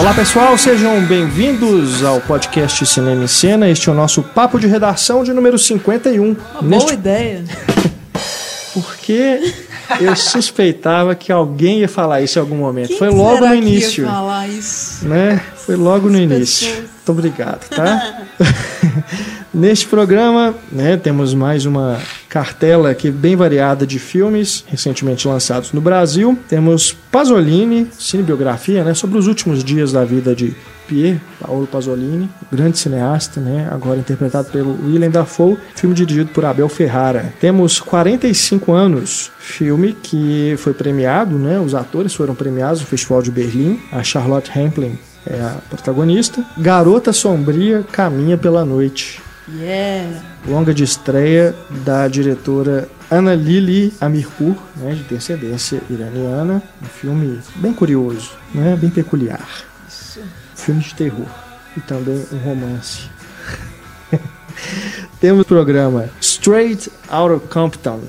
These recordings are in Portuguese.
Olá pessoal, sejam bem-vindos ao podcast Cinema em Cena. Este é o nosso papo de redação de número 51. Uma Neste... boa ideia. Porque eu suspeitava que alguém ia falar isso em algum momento. Quem Foi logo no início. ia falar isso? Né? Foi logo As no início. Muito obrigado, tá? Neste programa, né, temos mais uma cartela aqui bem variada de filmes recentemente lançados no Brasil. Temos Pasolini, cinebiografia, né, sobre os últimos dias da vida de Pier Paolo Pasolini, grande cineasta, né, agora interpretado pelo Willem Dafoe, filme dirigido por Abel Ferrara. Temos 45 anos, filme que foi premiado, né, os atores foram premiados no Festival de Berlim. A Charlotte Rampling é a protagonista. Garota Sombria Caminha pela Noite. Yeah. Longa de estreia da diretora Ana Lili Amirpur, né, de descendência iraniana. Um filme bem curioso, né, bem peculiar. Isso. Filme de terror e também um romance. Temos o programa Straight Outta Compton.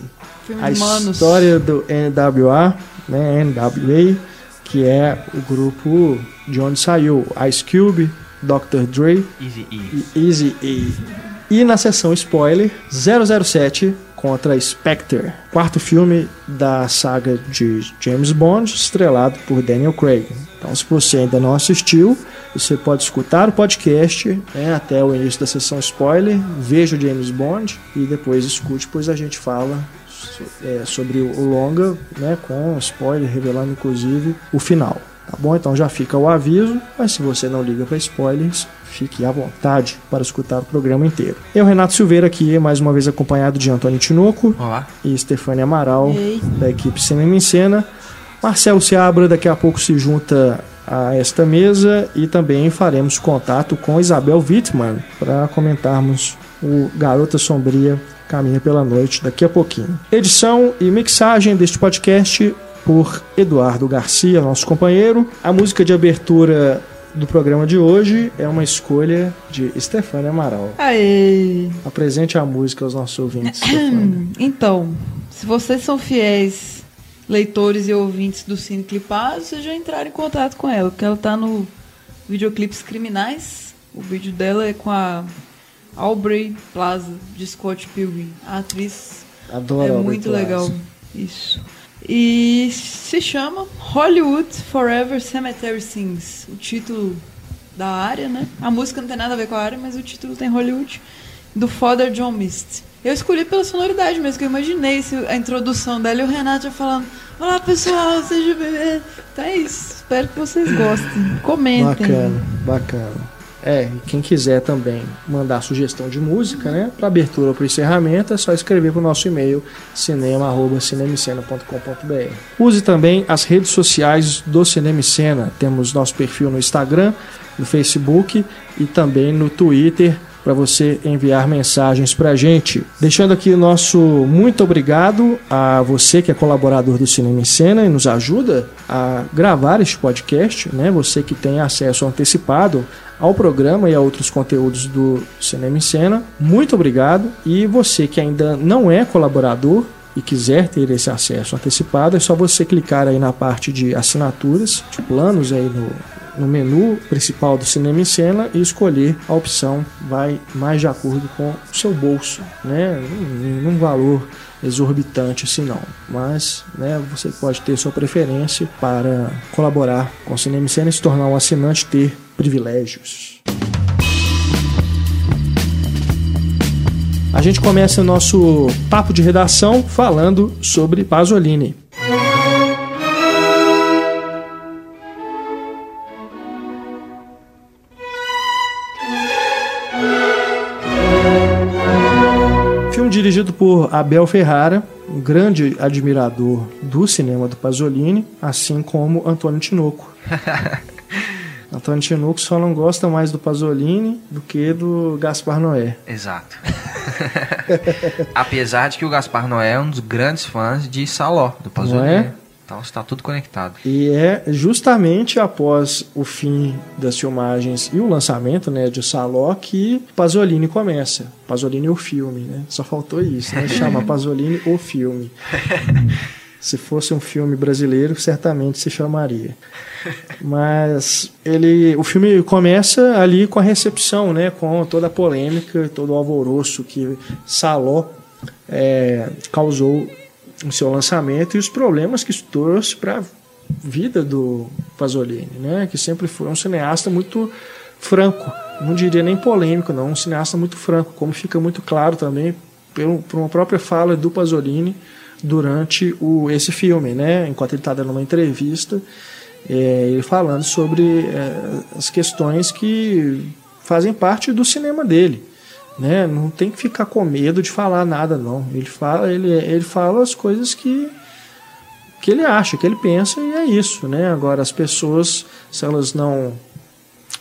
Filme a história do NWA, né, NWA, que é o grupo de onde saiu Ice Cube, Dr. Dre Easy E. e Easy E. E na sessão spoiler, 007 contra Spectre, quarto filme da saga de James Bond, estrelado por Daniel Craig. Então, se você ainda não assistiu, você pode escutar o podcast né, até o início da sessão spoiler, veja o James Bond e depois escute, pois a gente fala é, sobre o longa, né, com spoiler, revelando inclusive o final. Tá bom? Então já fica o aviso, mas se você não liga para spoilers, fique à vontade para escutar o programa inteiro. Eu, Renato Silveira, aqui, mais uma vez acompanhado de Antônio Tinoco Olá. e Stefania Amaral, Ei. da equipe Cinema em Cena. Marcelo Seabra daqui a pouco se junta a esta mesa e também faremos contato com Isabel Wittmann para comentarmos o Garota Sombria Caminha pela Noite daqui a pouquinho. Edição e mixagem deste podcast por Eduardo Garcia, nosso companheiro. A música de abertura do programa de hoje é uma escolha de Stefania Amaral. Aê! Apresente a música aos nossos ouvintes, Stefania. Então, se vocês são fiéis leitores e ouvintes do Cine Clipado, vocês já entraram em contato com ela, porque ela tá no Videoclipes Criminais. O vídeo dela é com a Aubrey Plaza, de Scott Pilgrim. A atriz Adoro é muito Plaza. legal. Isso. E se chama Hollywood Forever Cemetery Sings. O título da área, né? A música não tem nada a ver com a área, mas o título tem Hollywood. Do Father John Mist. Eu escolhi pela sonoridade mesmo, que eu imaginei a introdução dela e o Renato falando: Olá pessoal, seja bem-vindo. Então é isso. Espero que vocês gostem. Comentem. Bacana, bacana. É, quem quiser também mandar sugestão de música, né? Para abertura ou para encerramento, é só escrever para o nosso e-mail cinema@cinemicena.com.br. Use também as redes sociais do Cinema e Cena. Temos nosso perfil no Instagram, no Facebook e também no Twitter para você enviar mensagens para a gente. Deixando aqui o nosso muito obrigado a você que é colaborador do Cinema em Cena e nos ajuda a gravar este podcast, né? Você que tem acesso antecipado ao programa e a outros conteúdos do Cinema em Cena. Muito obrigado. E você que ainda não é colaborador e quiser ter esse acesso antecipado, é só você clicar aí na parte de assinaturas, de planos aí no, no menu principal do Cinema em Cena e escolher a opção vai mais de acordo com o seu bolso, né? Num, valor exorbitante assim não, mas né, você pode ter sua preferência para colaborar com o Cinema em Cena e se tornar um assinante ter privilégios. A gente começa o nosso papo de redação falando sobre Pasolini. Filme dirigido por Abel Ferrara, um grande admirador do cinema do Pasolini, assim como Antônio Tinoco. Antônio Tinoco só não gosta mais do Pasolini do que do Gaspar Noé. Exato. Apesar de que o Gaspar Noé é um dos grandes fãs de Saló, do Pasolini. É? Então está tudo conectado. E é justamente após o fim das filmagens e o lançamento né, de Saló que Pasolini começa. Pasolini o filme, né? Só faltou isso, né? Chama Pasolini o filme. Se fosse um filme brasileiro, certamente se chamaria. Mas ele, o filme começa ali com a recepção, né, com toda a polêmica, todo o alvoroço que Saló é, causou no seu lançamento e os problemas que isso trouxe para a vida do Pasolini, né, que sempre foi um cineasta muito franco, não diria nem polêmico, não, um cineasta muito franco, como fica muito claro também por uma própria fala do Pasolini durante o, esse filme, né? Enquanto ele está dando uma entrevista, é, ele falando sobre é, as questões que fazem parte do cinema dele, né? Não tem que ficar com medo de falar nada, não. Ele fala, ele, ele fala as coisas que que ele acha, que ele pensa e é isso, né? Agora as pessoas, se elas não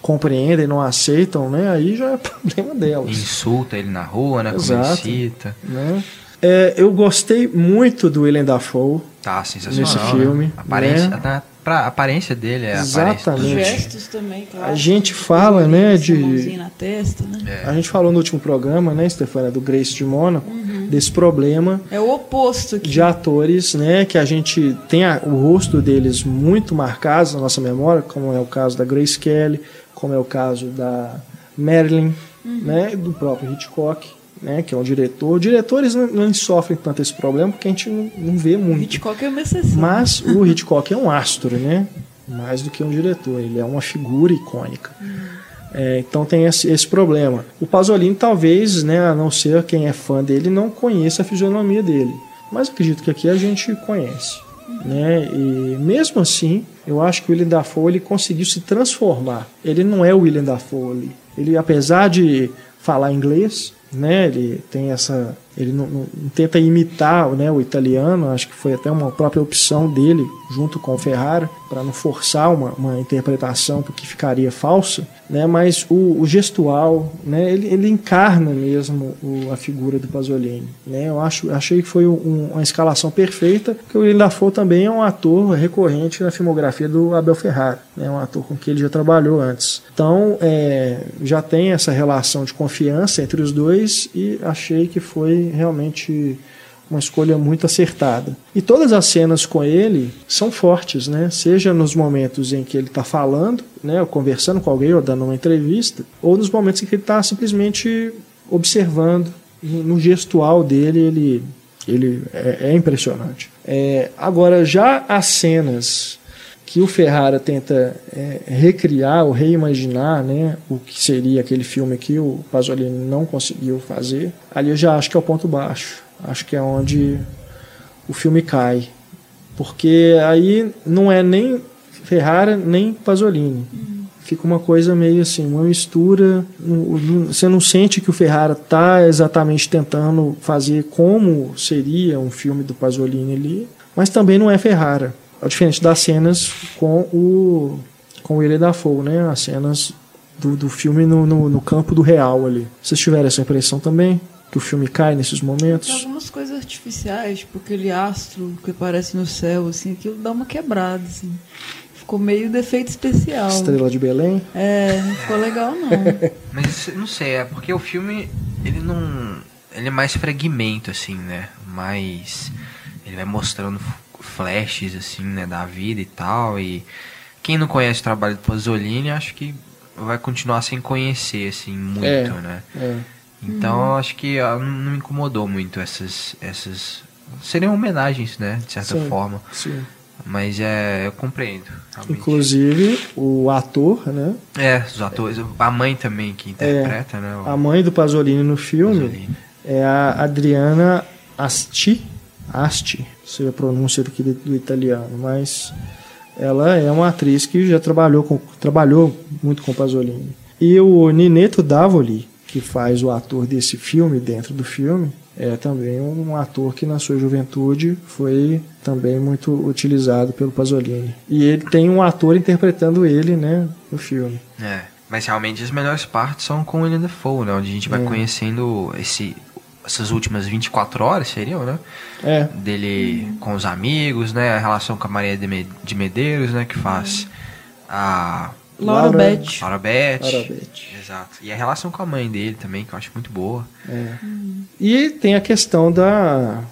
compreendem, não aceitam, né? Aí já é problema delas. Insulta ele na rua, né? Exato, Como ele cita. Né? É, eu gostei muito do Willem Dafoe. Tá, sensacional. Nesse né? filme. Né? Aparência, né? pra, a aparência dele é Exatamente. Os gestos também, claro. A gente fala, né, de... Na testa, né? É. A gente falou no último programa, né, Stefania, do Grace de Mônaco, uhum. desse problema... É o oposto aqui. De atores, né, que a gente tem a, o rosto deles muito marcado na nossa memória, como é o caso da Grace Kelly, como é o caso da Marilyn, uhum. né, do próprio Hitchcock né, que é um diretor. Diretores não, não sofrem tanto esse problema porque a gente não, não vê muito. Hitchcock é uma exceção. Mas o Hitchcock é um astro, né? Mais do que um diretor. Ele é uma figura icônica. Uhum. É, então tem esse, esse, problema. O Pasolini talvez, né, a não ser quem é fã dele, não conheça a fisionomia dele. Mas acredito que aqui a gente conhece. Né? E mesmo assim, eu acho que o William Dafoe ele conseguiu se transformar. Ele não é o William Dafoe. Ele, apesar de falar inglês, né? Ele tem essa, ele não, não, tenta imitar, né, o italiano. Acho que foi até uma própria opção dele junto com o Ferrara para não forçar uma, uma interpretação porque ficaria falsa, né? Mas o, o gestual, né? Ele, ele encarna mesmo o, a figura do Pasolini, né? Eu acho, achei que foi um, uma escalação perfeita. Que o Dafoe também é um ator recorrente na filmografia do Abel Ferrara, né? Um ator com quem ele já trabalhou antes. Então, é, já tem essa relação de confiança entre os dois e achei que foi realmente uma escolha muito acertada. E todas as cenas com ele são fortes, né? Seja nos momentos em que ele está falando, né, ou conversando com alguém, ou dando uma entrevista, ou nos momentos em que ele está simplesmente observando. No gestual dele, ele, ele é, é impressionante. É, agora, já as cenas que o Ferrara tenta é, recriar ou reimaginar né, o que seria aquele filme que o Pasolini não conseguiu fazer, ali eu já acho que é o ponto baixo. Acho que é onde o filme cai. Porque aí não é nem Ferrara nem Pasolini. Fica uma coisa meio assim, uma mistura. Você não sente que o Ferrara está exatamente tentando fazer como seria um filme do Pasolini ali, mas também não é Ferrara. É diferente das cenas com o com o William Dafoe, né? As cenas do, do filme no, no, no campo do real ali. Vocês tiveram essa impressão também? Que o filme cai nesses momentos. Tem algumas coisas artificiais, tipo aquele astro que aparece no céu, assim, aquilo dá uma quebrada, assim. Ficou meio defeito especial. Estrela de Belém? É, não ficou legal não. Mas não sei, é porque o filme, ele não. Ele é mais fragmento, assim, né? Mais. Ele vai mostrando flashes, assim, né, da vida e tal. E quem não conhece o trabalho do Pasolini, acho que vai continuar sem conhecer, assim, muito, é, né? É. Então uhum. acho que não me incomodou muito essas. essas seriam homenagens, né? De certa sim, forma. Sim. Mas é, eu compreendo. Realmente. Inclusive o ator, né? É, os atores. A mãe também que interpreta, é, né? O... A mãe do Pasolini no filme Pasolini. é a Adriana Asti. Asti, sei a pronúncia do, do italiano, mas ela é uma atriz que já trabalhou, com, trabalhou muito com Pasolini. E o Nineto Davoli, que faz o ator desse filme dentro do filme, é também um ator que na sua juventude foi também muito utilizado pelo Pasolini. E ele tem um ator interpretando ele, né, no filme. É, mas realmente as melhores partes são com William Dafoe, né, onde a gente vai é. conhecendo esse essas últimas 24 horas seriam, né? É. Dele com os amigos, né? A relação com a Maria de Medeiros, né? Que faz a Laura, Laura Beth. Laura Beth. Laura Beth. Exato. E a relação com a mãe dele também, que eu acho muito boa. É. E tem a questão da,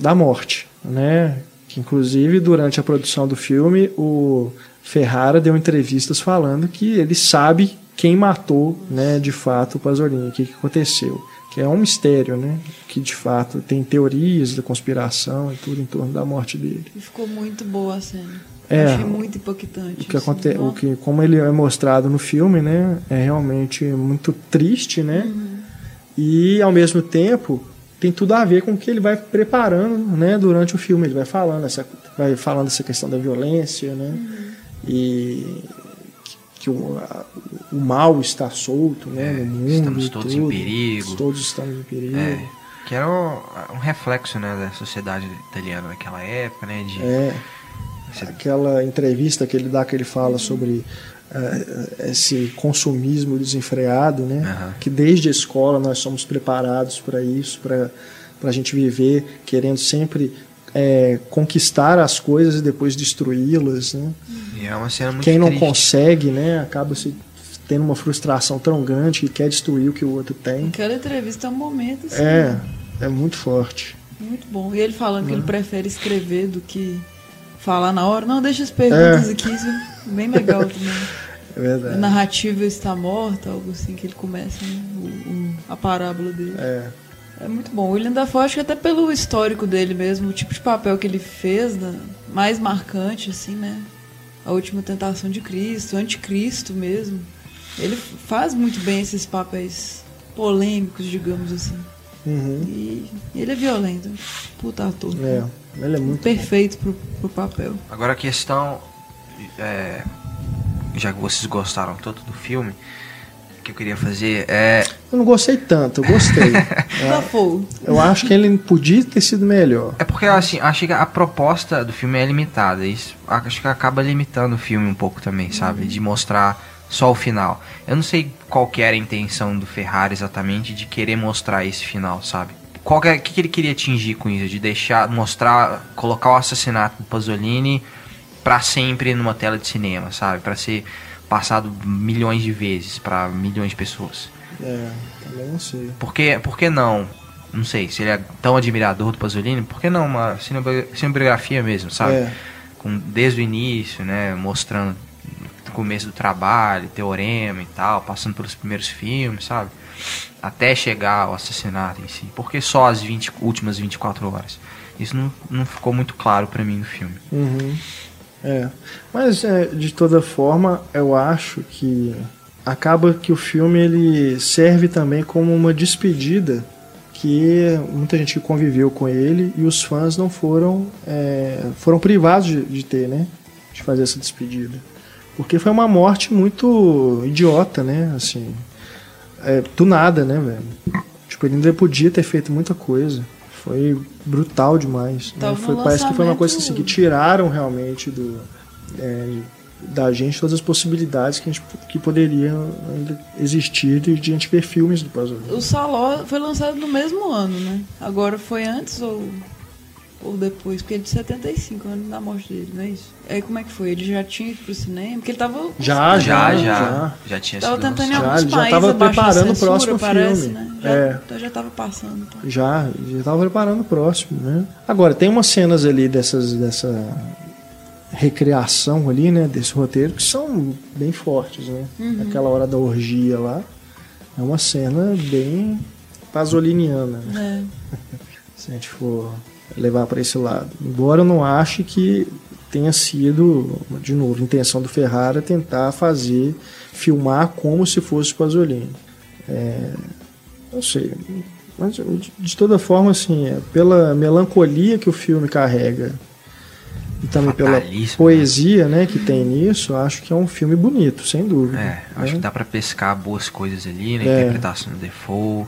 da morte, né? Que, inclusive, durante a produção do filme, o Ferrara deu entrevistas falando que ele sabe quem matou, né, de fato, o Pasolini, o que, que aconteceu. Que é um mistério, né? Que de fato tem teorias da conspiração e tudo em torno da morte dele. E ficou muito boa a cena. É, Achei muito impactante. O que assim. acontece, o que como ele é mostrado no filme, né, é realmente muito triste, né? E ao mesmo tempo tem tudo a ver com o que ele vai preparando, né, durante o filme. Ele vai falando essa vai falando essa questão da violência, né? E que o, a- o mal está solto, né, no mundo. estamos todos em tudo. perigo. Todos estamos em perigo. É, que era o- um reflexo, né, da sociedade italiana naquela época, né, de... É. Aquela entrevista que ele dá, que ele fala sobre eh, esse consumismo desenfreado, né? Aham. Que desde a escola nós somos preparados para isso, para a gente viver querendo sempre eh, conquistar as coisas e depois destruí-las, né? E é uma cena muito Quem não triste. consegue, né? Acaba se tendo uma frustração tão grande que quer destruir o que o outro tem. Aquela entrevista é um momento assim, É, é muito forte. muito bom. E ele falando Uhum. que ele prefere escrever do que falar na hora. Não, deixa as perguntas É. aqui, isso é bem legal também. É A verdade. narrativa está morta, algo assim que ele começa, né? O- o- a parábola dele. É. É muito bom. O William Dafoe, acho que até pelo histórico dele mesmo, o tipo de papel que ele fez, né, mais marcante, assim, né? A Última Tentação de Cristo, Anticristo mesmo. Ele faz muito bem esses papéis polêmicos, digamos assim. Uhum. E ele é violento. Puta ator. É. Ele é muito Perfeito pro, pro papel. Agora a questão, é, já que vocês gostaram tanto do filme, o que eu queria fazer é... Eu não gostei tanto, eu gostei. Dafoe. Eu acho que ele podia ter sido melhor. É porque, assim, acho que a proposta do filme é limitada. Isso acho que acaba limitando o filme um pouco também, sabe? De mostrar só o final. Eu não sei qual que era a intenção do Ferrari exatamente de querer mostrar esse final, sabe? Qual que, é- que, que ele queria atingir com isso? De deixar, mostrar, colocar o assassinato do Pasolini pra sempre numa tela de cinema, sabe? Pra ser passado milhões de vezes pra milhões de pessoas. É, também não sei. Por que, por que não? Não sei, se ele é tão admirador do Pasolini, por que não uma cinebi- cinebiografia mesmo, sabe? É. Com, desde o início, né? Mostrando o começo do trabalho, teorema e tal, passando pelos primeiros filmes, sabe? Até chegar ao assassinato em si. Por que só as 20, últimas 24 horas? Isso não, não ficou muito claro pra mim no filme. Uhum. É. Mas é, de toda forma, eu acho que acaba que o filme ele serve também como uma despedida que muita gente conviveu com ele e os fãs não foram é, foram privados de, de ter, né? De fazer essa despedida. Porque foi uma morte muito idiota, né? Assim, é, do nada, né, velho? Tipo, ele ainda podia ter feito muita coisa. Foi brutal demais. né? Tava Foi, parece que foi uma coisa assim, que tiraram realmente do, é, da gente todas as possibilidades que, a gente, que poderiam existir de, de a gente ver filmes do Pasolini. O Saló foi lançado no mesmo ano, né? Agora foi antes ou, ou depois? Porque é de 75, ano da morte dele, não é isso? Aí como é que foi? Ele já tinha ido pro cinema? Porque ele tava. Já, Já, já, já. já. Já, tinha Tava sido tentando em. Já, alguns ele já países tava abaixo da preparando o censura, próximo parece, filme. né? Já, É. Então já tava passando. Então. Já, já estava preparando o próximo, né? Agora, tem umas cenas ali dessas, dessa recriação ali, né, desse roteiro, que são bem fortes, né? Aquela hora da orgia lá, é uma cena bem pasoliniana, né? É. se a gente for levar para esse lado. Embora eu não ache que tenha sido, de novo, a intenção do Ferrara tentar fazer, filmar como se fosse Pasolini. É, não sei. Mas, de, toda forma, assim, é, pela melancolia que o filme carrega e também pela Fatalismo, poesia né, que tem nisso, acho que é um filme bonito, sem dúvida. É, acho né? que dá pra pescar boas coisas ali, na É. interpretação do Defoe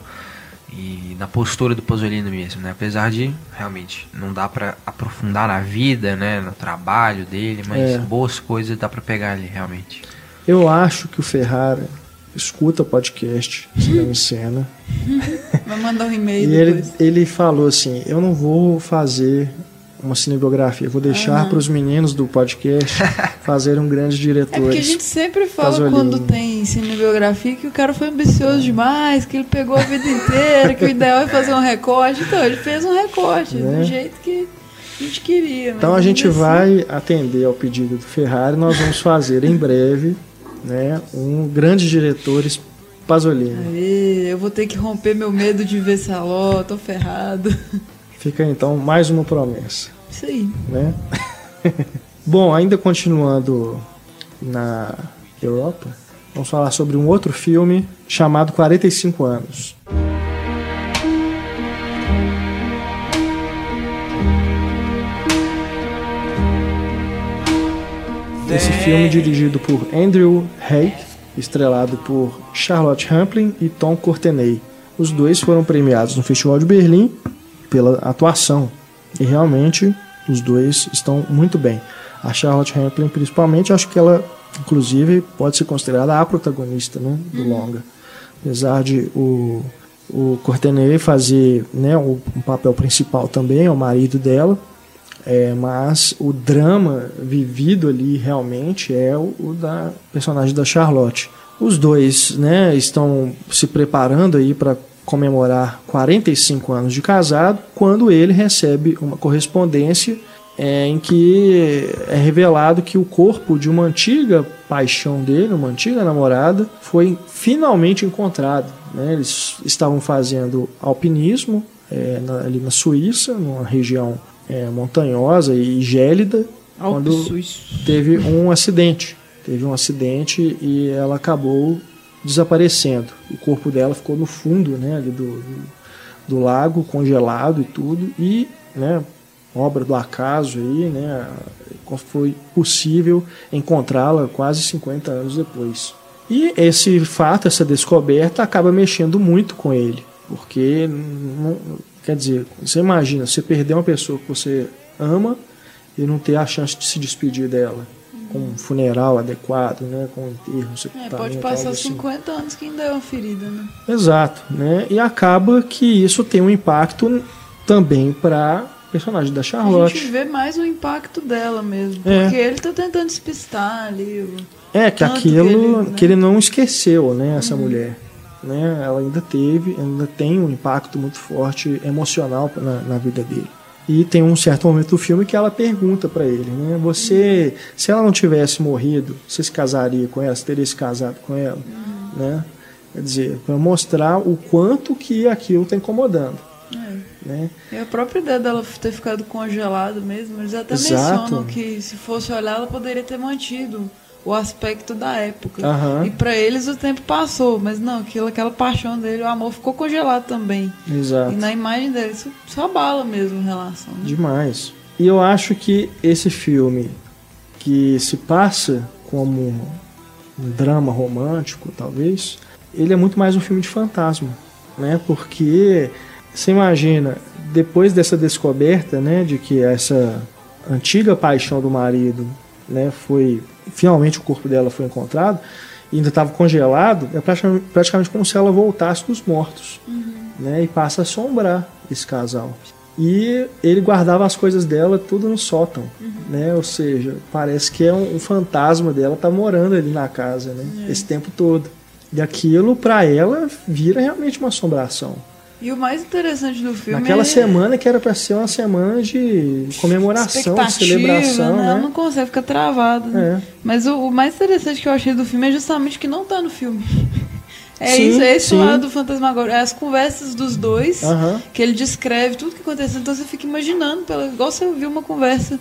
e na postura do Pasolini mesmo, né? Apesar de, realmente, não dá pra aprofundar na vida, né? No trabalho dele, mas É. boas coisas dá pra pegar ali, realmente. Eu acho que o Ferrara escuta o podcast Cinema em Cena Vai mandar um e-mail E ele, ele falou assim: Eu não vou fazer uma cinebiografia, vou deixar Aham. para os meninos do podcast fazerem grandes É porque a diretores. gente sempre fala Pasolini. quando tem cinebiografia que o cara foi ambicioso demais, que ele pegou a vida inteira, que o ideal é fazer um recorte. Então, ele fez um recorte, Né? do jeito que A gente queria. Então a gente assim- vai atender ao pedido do Ferrari. Nós vamos fazer em breve né, um grande diretores Pasolini. Aê, eu vou ter que romper meu medo de ver Saló, tô ferrado. Fica então mais uma promessa. Isso aí. né? Bom, ainda continuando na Europa, vamos falar sobre um outro filme chamado 45 anos. Esse filme dirigido por Andrew Haig, estrelado por Charlotte Rampling e Tom Courtenay. Os dois foram premiados no Festival de Berlim pela atuação. E realmente os dois estão muito bem. A Charlotte Rampling, principalmente, acho que ela, inclusive, pode ser considerada a protagonista né, do longa. Apesar de o, o Courtenay fazer né, o, um papel principal também, é o marido dela, é, mas o drama vivido ali realmente é o, o da personagem da Charlotte. Os dois né, estão se preparando aí para comemorar 45 anos de casado, quando ele recebe uma correspondência é, em que é revelado que o corpo de uma antiga paixão dele, uma antiga namorada, foi finalmente encontrado. Né? Eles estavam fazendo alpinismo é, na, ali na Suíça, numa região é, montanhosa e gélida, Alpe quando Suíço. teve um acidente. Teve um acidente e ela acabou desaparecendo. O corpo dela ficou no fundo né, ali do, do, do lago, congelado e tudo. E, né, obra do acaso aí, né, foi possível encontrá-la quase 50 anos depois. E esse fato, essa descoberta, acaba mexendo muito com ele. Porque, não, quer dizer, você imagina, você perder uma pessoa que você ama e não ter a chance de se despedir dela com um funeral adequado, né, com um enterro, É, sepultamento, pode passar assim. 50 anos que ainda é uma ferida, né? Exato, né? E acaba que isso tem um impacto também para personagem da A gente Charlotte. vê mais o impacto dela mesmo. É. Porque ele tá tentando despistar ali. o- É que Tanto que aquilo ele, né? que ele não esqueceu, né, essa mulher, né? Ela ainda teve, ainda tem um impacto muito forte emocional na, na vida dele. E tem um certo momento do filme que ela pergunta para ele, né? Você, se ela não tivesse morrido, você se casaria com ela? Você teria se casado com ela, né? Quer dizer, para mostrar o quanto que aquilo está incomodando, É. né? E a própria ideia dela ter ficado congelado mesmo, eles até Exato. mencionam que se fosse olhar, ela poderia ter mantido o aspecto da época. Aham. E pra eles o tempo passou, mas não, aquilo, aquela paixão dele, o amor ficou congelado também. Exato. E na imagem dele, isso só abala mesmo a relação. Né? Demais. E eu acho que esse filme, que se passa como um drama romântico, talvez, ele é muito mais um filme de fantasma, né? Porque você imagina, depois dessa descoberta, né, de que essa antiga paixão do marido, né, foi finalmente o corpo dela foi encontrado, e ainda estava congelado, é praticamente, praticamente como se ela voltasse dos mortos, né, e passa a assombrar esse casal. E ele guardava as coisas dela tudo no sótão, né? Ou seja, parece que é um, um fantasma dela tá morando ali na casa, né? Esse tempo todo. E aquilo para ela vira realmente uma assombração. E o mais interessante do filme Naquela é semana que era para ser uma semana de comemoração, de celebração, né? Ela né? não consegue ficar travada. Né? É. Mas o, o mais interessante que eu achei do filme é justamente que não tá no filme. É Sim, isso, é esse sim. lado do fantasmagórico. É as conversas dos dois, Aham. que ele descreve tudo que aconteceu. Então você fica imaginando, pela, igual você ouviu uma conversa.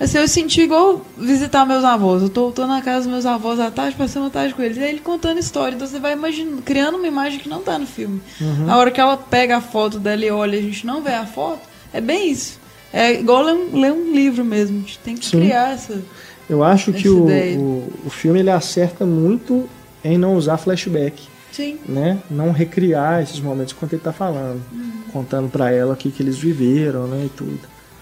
Assim, eu senti igual visitar meus avós. Eu tô, tô na casa dos meus avós à tarde, passei uma tarde com eles. E aí ele contando história. Então você vai imaginando, criando uma imagem que não tá no filme. Uhum. A hora que ela pega a foto dela e olha e a gente não vê a foto, é bem isso. É igual ler um, ler um livro mesmo. A gente tem que Sim. criar essa. Eu acho que Essa o, ideia. o, o filme ele acerta muito em não usar flashback. Sim. né, não recriar esses momentos enquanto ele está falando, contando para ela o que, que eles viveram, né, e tudo.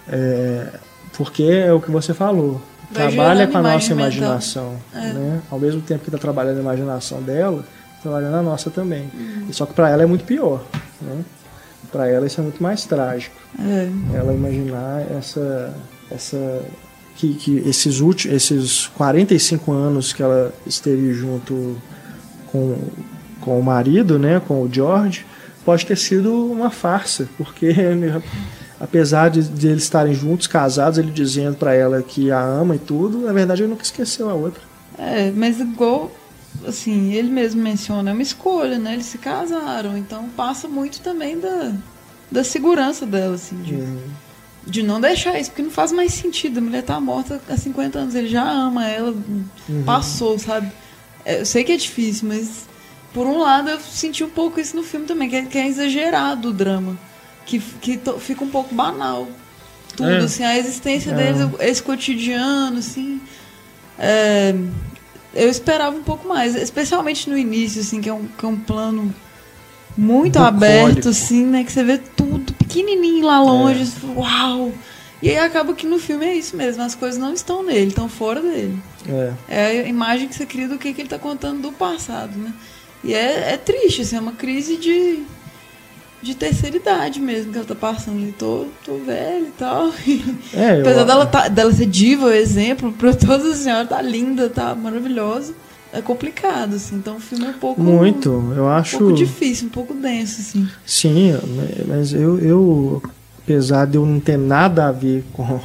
É, porque é o que você falou, Vai trabalha com a nossa imaginação, É. né? Ao mesmo tempo que está trabalhando a imaginação dela, trabalhando a nossa também. E Só que para ela é muito pior, né? Para ela isso é muito mais trágico. É. Ela imaginar essa essa que, que esses últimos esses 45 anos que ela esteve junto com, com o marido, né, com o George, pode ter sido uma farsa, porque apesar de, de eles estarem juntos, casados, ele dizendo para ela que a ama e tudo, na verdade ele nunca esqueceu a outra. É, mas igual, assim, ele mesmo menciona, é uma escolha, né? Eles se casaram, então passa muito também da, da segurança dela, assim, de, uhum. de não deixar isso, porque não faz mais sentido. A mulher tá morta há 50 anos, ele já ama ela, uhum. passou, sabe? É, eu sei que é difícil, mas por um lado eu senti um pouco isso no filme também, que é, que é exagerado o drama. Que, que to, fica um pouco banal. Tudo, é. assim, a existência é. deles, esse cotidiano, assim. É, eu esperava um pouco mais, especialmente no início, assim, que é um, que é um plano muito Bucólico. aberto, assim, né? Que você vê tudo pequenininho lá longe, é. uau! E aí acaba que no filme é isso mesmo, as coisas não estão nele, estão fora dele. É. é a imagem que você cria do que, que ele está contando do passado, né? E é, é triste, assim, é uma crise de, de terceira idade mesmo que ela tá passando ali. Tô, tô velha e tal. É, Apesar eu... dela, tá, dela ser diva, exemplo, para todas as senhoras, tá linda, tá maravilhosa. É complicado, assim. Então o filme é um pouco. Muito, eu acho. Um pouco difícil, um pouco denso, assim. Sim, mas eu, eu apesar de eu não ter nada a ver com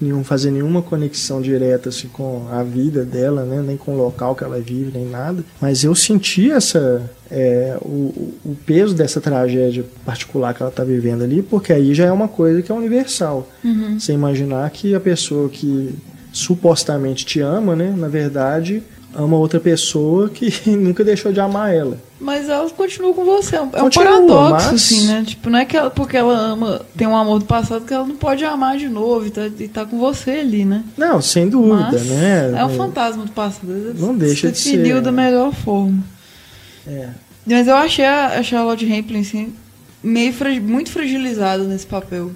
nenhum fazer nenhuma conexão direta assim com a vida dela, né, nem com o local que ela vive, nem nada. Mas eu senti essa é, o, o, peso dessa tragédia particular que ela está vivendo ali, porque aí já é uma coisa que é universal. Uhum. Você imaginar que a pessoa que supostamente te ama, né, na verdade ama outra pessoa que nunca deixou de amar ela. Mas ela continua com você. É um, continua, paradoxo, mas... assim, né? Tipo, não é que ela, porque ela ama, tem um amor do passado, que ela não pode amar de novo e tá, e tá com você ali, né? Não, sem dúvida, mas né? É o fantasma do passado. Não deixa de ser. Definiu da melhor forma. É. Mas eu achei a, a Charlotte Rampling, assim, meio muito fragilizada nesse papel.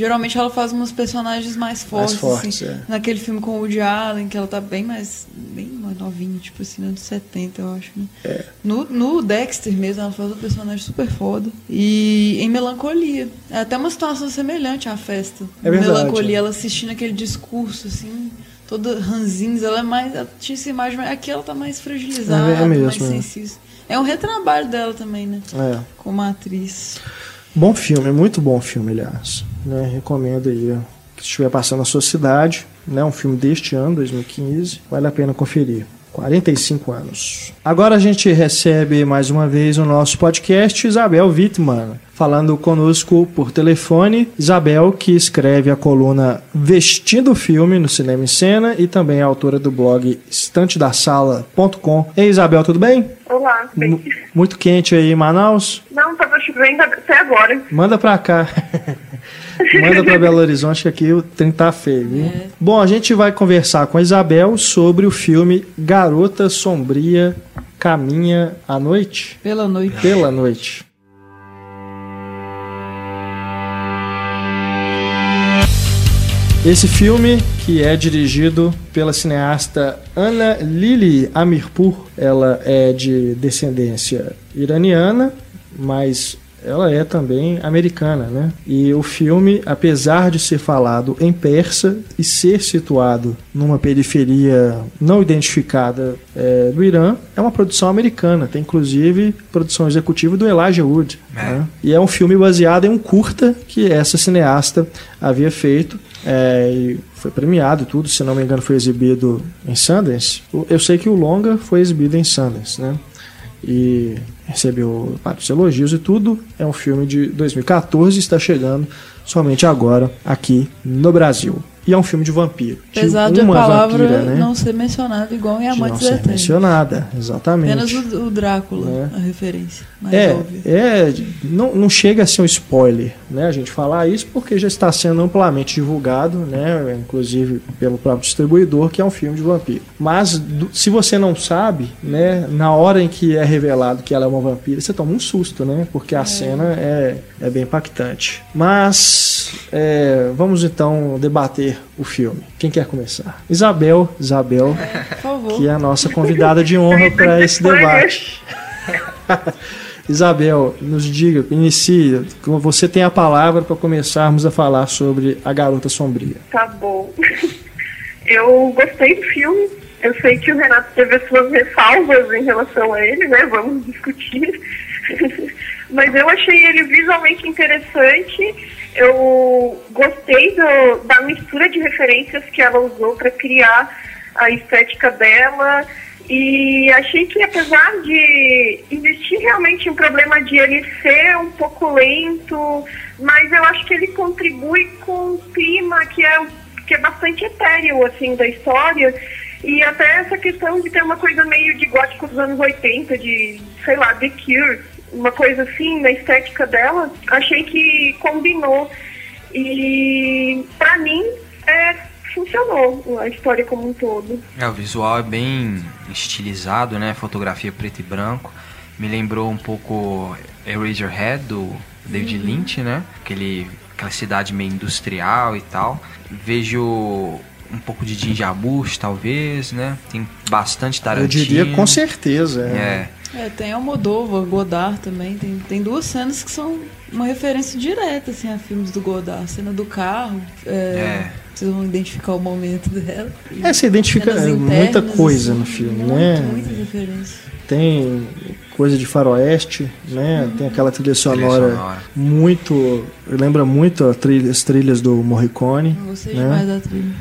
Geralmente ela faz umas personagens mais fortes, mais fortes assim. É. Naquele filme com o Woody Allen, que ela tá bem mais, bem mais novinha, tipo assim, anos 70, eu acho, né? É. No, no Dexter mesmo, ela faz um personagem super foda. E em Melancolia. É até uma situação semelhante à festa. É verdade, Melancolia, é. ela assistindo aquele discurso, assim, toda ranzinhos, ela é mais. Ela tinha essa imagem, aqui ela tá mais fragilizada, é, é mesmo, mais é. sensível. É um retrabalho dela também, né? É. Como atriz. Bom filme, muito bom filme, aliás. Né? Recomendo aí que estiver passando na sua cidade, né? Um filme deste ano, 2015, vale a pena conferir. 45 anos. Agora a gente recebe mais uma vez o nosso podcast Isabel Wittmann, falando conosco por telefone. Isabel, que escreve a coluna Vestindo Filme no Cinema em Cena e também é autora do blog estantedasala.com. Ei, Isabel, tudo bem? Olá, bem. muito quente aí em Manaus? Não, tava chovendo até agora. Manda pra cá. Manda para Belo Horizonte que aqui o trem tá feio. É. Bom, a gente vai conversar com a Isabel sobre o filme Garota Sombria Caminha à Noite. Pela noite. Pela noite. Esse filme, que é dirigido pela cineasta Ana Lili Amirpur, ela é de descendência iraniana, mas ela é também americana, né? E o filme, apesar de ser falado em persa e ser situado numa periferia não identificada é, do Irã, é uma produção americana. Tem inclusive produção executiva do Elijah Wood. É. Né? E é um filme baseado em um curta que essa cineasta havia feito. É, e foi premiado tudo, se não me engano foi exibido em Sundance. Eu sei que o longa foi exibido em Sundance, né? E recebeu vários elogios e tudo. É um filme de 2014 e está chegando somente agora aqui no Brasil. E é um filme de vampiro. Apesar de, uma a palavra vampira, né? não ser mencionada igual em Amantes Eternos. Não ser mencionada, exatamente. Apenas o, o Drácula, é. a referência. é, é não, não chega a ser um spoiler, né? A gente falar isso porque já está sendo amplamente divulgado, né? Inclusive pelo próprio distribuidor, que é um filme de vampiro. Mas do, se você não sabe, né? Na hora em que é revelado que ela é uma vampira, você toma um susto, né? Porque a é. cena é, é bem impactante. Mas é, vamos então debater o filme. Quem quer começar? Isabel, Isabel, que é a nossa convidada de honra para esse debate. Isabel, nos diga, inicie. Você tem a palavra para começarmos a falar sobre A Garota Sombria. Tá bom. Eu gostei do filme. Eu sei que o Renato teve as suas ressalvas em relação a ele, né? Vamos discutir. Mas eu achei ele visualmente interessante Eu gostei do, da mistura de referências que ela usou para criar a estética dela. E achei que apesar de existir realmente um problema de ele ser um pouco lento, mas eu acho que ele contribui com o clima que é, que é bastante etéreo assim da história. E até essa questão de ter uma coisa meio de gótico dos anos 80, de, sei lá, The Cure, uma coisa assim na estética dela, achei que combinou. E para mim é, funcionou a história como um todo. É, o visual é bem estilizado, né? Fotografia preto e branco. Me lembrou um pouco Eraserhead do David uhum. Lynch, né? Aquele, aquela cidade meio industrial e tal. Vejo um pouco de Jarmusch, talvez, né? Tem bastante Tarantino. Eu diria com certeza. É. é. é tem Almodóvar, Godard também. Tem, tem duas cenas que são uma referência direta, assim, a filmes do Godard. A cena do carro. É, é. Vocês vão identificar o momento dela. É, você identifica é, muita coisa assim, no filme, muito, né? Muitas referências. Tem coisa de faroeste, né? Uhum. Tem aquela trilha sonora, trilha sonora, muito... Lembra muito trilha, as trilhas do Morricone. Eu gostei né? demais da trilha.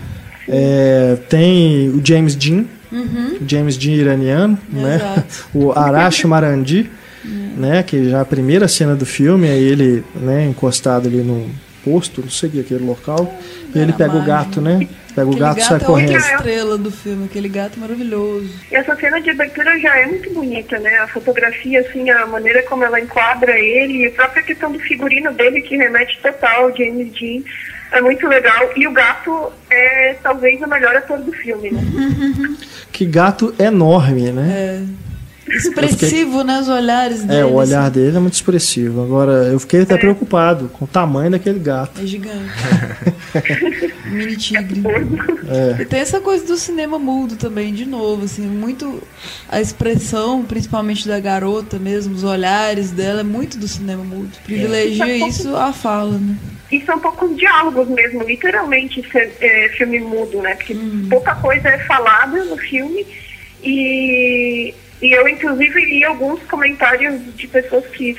É, tem o James Dean, uhum. James Dean iraniano, né? o Arash Marandi, uhum. né? que já é a primeira cena do filme, aí ele né, encostado ali no posto, não sei aquele local, e ele pega o gato, né? Pega o gato e sai é correndo. É a estrela do filme, aquele gato maravilhoso. E essa cena de abertura já é muito bonita, né? A fotografia, assim, a maneira como ela enquadra ele, e a própria questão do figurino dele que remete total, James Dean é muito legal. E o gato é talvez o melhor ator do filme, né? que gato enorme, né? É. Expressivo, fiquei... né? Os olhares dele. É, o olhar assim. dele é muito expressivo. Agora, eu fiquei até é. preocupado com o tamanho daquele gato. É gigante. Mini tigre. É. E tem essa coisa do cinema mudo também, de novo, assim, muito. A expressão, principalmente da garota mesmo, os olhares dela, é muito do cinema mudo. Privilegia é. isso a fala, né? E são poucos diálogos mesmo, literalmente é, filme mudo, né? Porque hum. pouca coisa é falada no filme e, e eu inclusive li alguns comentários de pessoas que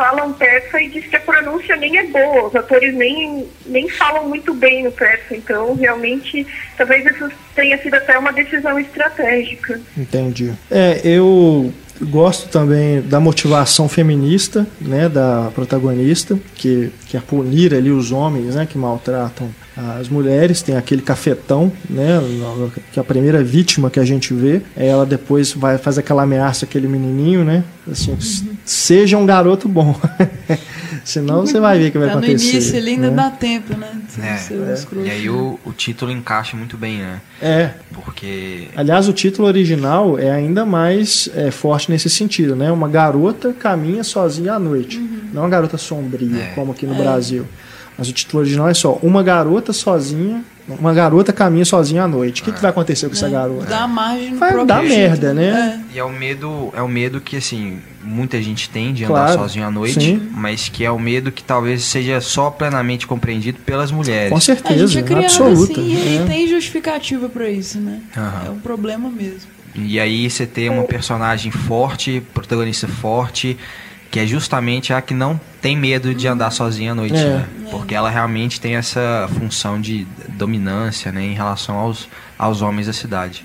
falam persa e diz que a pronúncia nem é boa, os atores nem, nem falam muito bem no persa, então realmente talvez isso tenha sido até uma decisão estratégica. Entendi. É, eu Gosto também da motivação feminista, né, da protagonista, que quer é punir ali os homens, né, que maltratam as mulheres. Tem aquele cafetão, né, que é a primeira vítima que a gente vê. Ela depois vai fazer aquela ameaça aquele menininho, né, assim, uhum. Seja um garoto bom. Senão você vai ver o que vai tá acontecer. No início ali ainda né? dá tempo, né? É. é. E aí o, o título encaixa muito bem, né? É. Porque. Aliás, o título original é ainda mais é, forte nesse sentido, né? Uma garota caminha sozinha à noite. Uhum. Não uma garota sombria, é. como aqui no é. Brasil. Mas o título original é só Uma garota sozinha uma garota caminha sozinha à noite. O que, que vai acontecer com é, essa garota? Dá margem no Vai dar merda, né? É. E é o medo, é o medo que assim, muita gente tem de andar claro, sozinho à noite, sim. mas que é o medo que talvez seja só plenamente compreendido pelas mulheres. Com certeza, a gente é absoluta. Assim, é. E tem justificativa para isso, né? Uhum. É um problema mesmo. E aí você tem uma personagem forte, protagonista forte, que é justamente a que não tem medo de andar sozinha à noite, é. né? Porque ela realmente tem essa função de dominância, né, em relação aos, aos homens da cidade.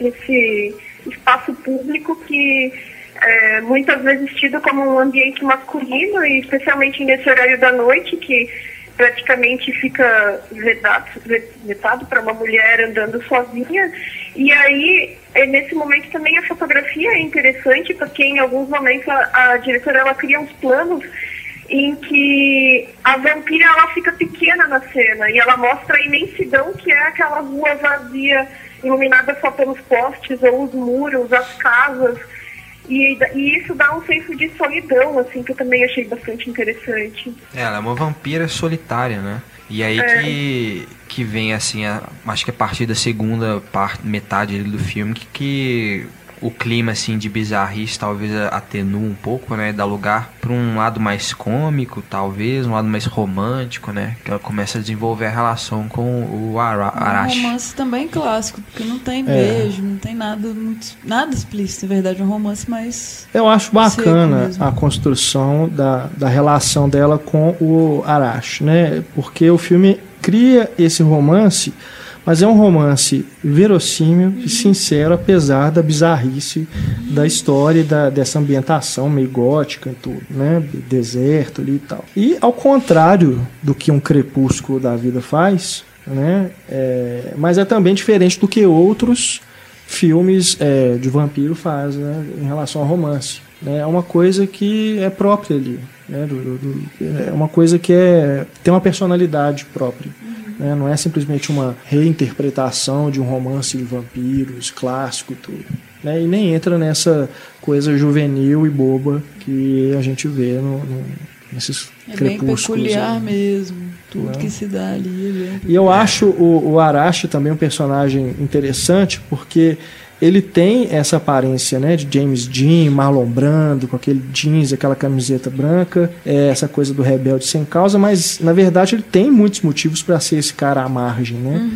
Esse espaço público que é muitas vezes tido como um ambiente masculino, e especialmente nesse horário da noite, que praticamente fica vedado, vetado para uma mulher andando sozinha. E aí, é, nesse momento também a fotografia é interessante, porque em alguns momentos a, a diretora ela cria uns planos em que a vampira ela fica pequena na cena e ela mostra a imensidão que é aquela rua vazia, iluminada só pelos postes ou os muros, as casas. E, e, isso dá um senso de solidão, assim, que eu também achei bastante interessante. É, ela é uma vampira solitária, né? E aí é. que, que vem, assim, a, acho que a partir da segunda parte, metade do filme, que, que o clima assim de bizarrice talvez atenua um pouco, né? Dá lugar para um lado mais cômico, talvez, um lado mais romântico, né? Que ela começa a desenvolver a relação com o Ara Arashi. Um romance também clássico, porque não tem É. beijo, não tem nada muito, nada explícito, na verdade, é um romance mais Eu acho bacana mesmo. a construção da, da relação dela com o Arashi, né? Porque o filme cria esse romance, mas é um romance verossímil e sincero, apesar da bizarrice da história e da, dessa ambientação meio gótica e tudo, né? Deserto ali e tal. E ao contrário do que um crepúsculo da vida faz, né? É, mas é também diferente do que outros filmes é, de vampiro faz né, em relação ao romance. né? É uma coisa que é própria ali. Né, do- do- do- é uma coisa que é, tem uma personalidade própria. Né? Não é simplesmente uma reinterpretação de um romance de vampiros clássico e tudo. né? E nem entra nessa coisa juvenil e boba que a gente vê no, no- nesses é bem crepúsculos. peculiar aí. mesmo. Tudo Né? que se dá ali é bem E eu acho o, o Arashi também um personagem interessante porque ele tem essa aparência né, de James Dean, Marlon Brando, com aquele jeans, aquela camiseta branca, é, essa coisa do rebelde sem causa, mas na verdade ele tem muitos motivos para ser esse cara à margem. Né?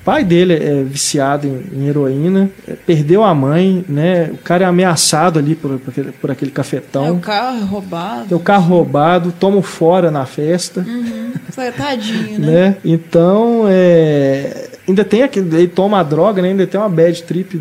O pai dele é viciado em, em heroína, é, perdeu a mãe, né? o cara é ameaçado ali por, por aquele, por aquele É, cafetão. o carro é roubado. Tem o carro roubado, toma fora na festa. Uhum. Tadinho, né? né? Então, é, ainda tem aquele, ele toma a droga, né? Ainda tem uma bad trip,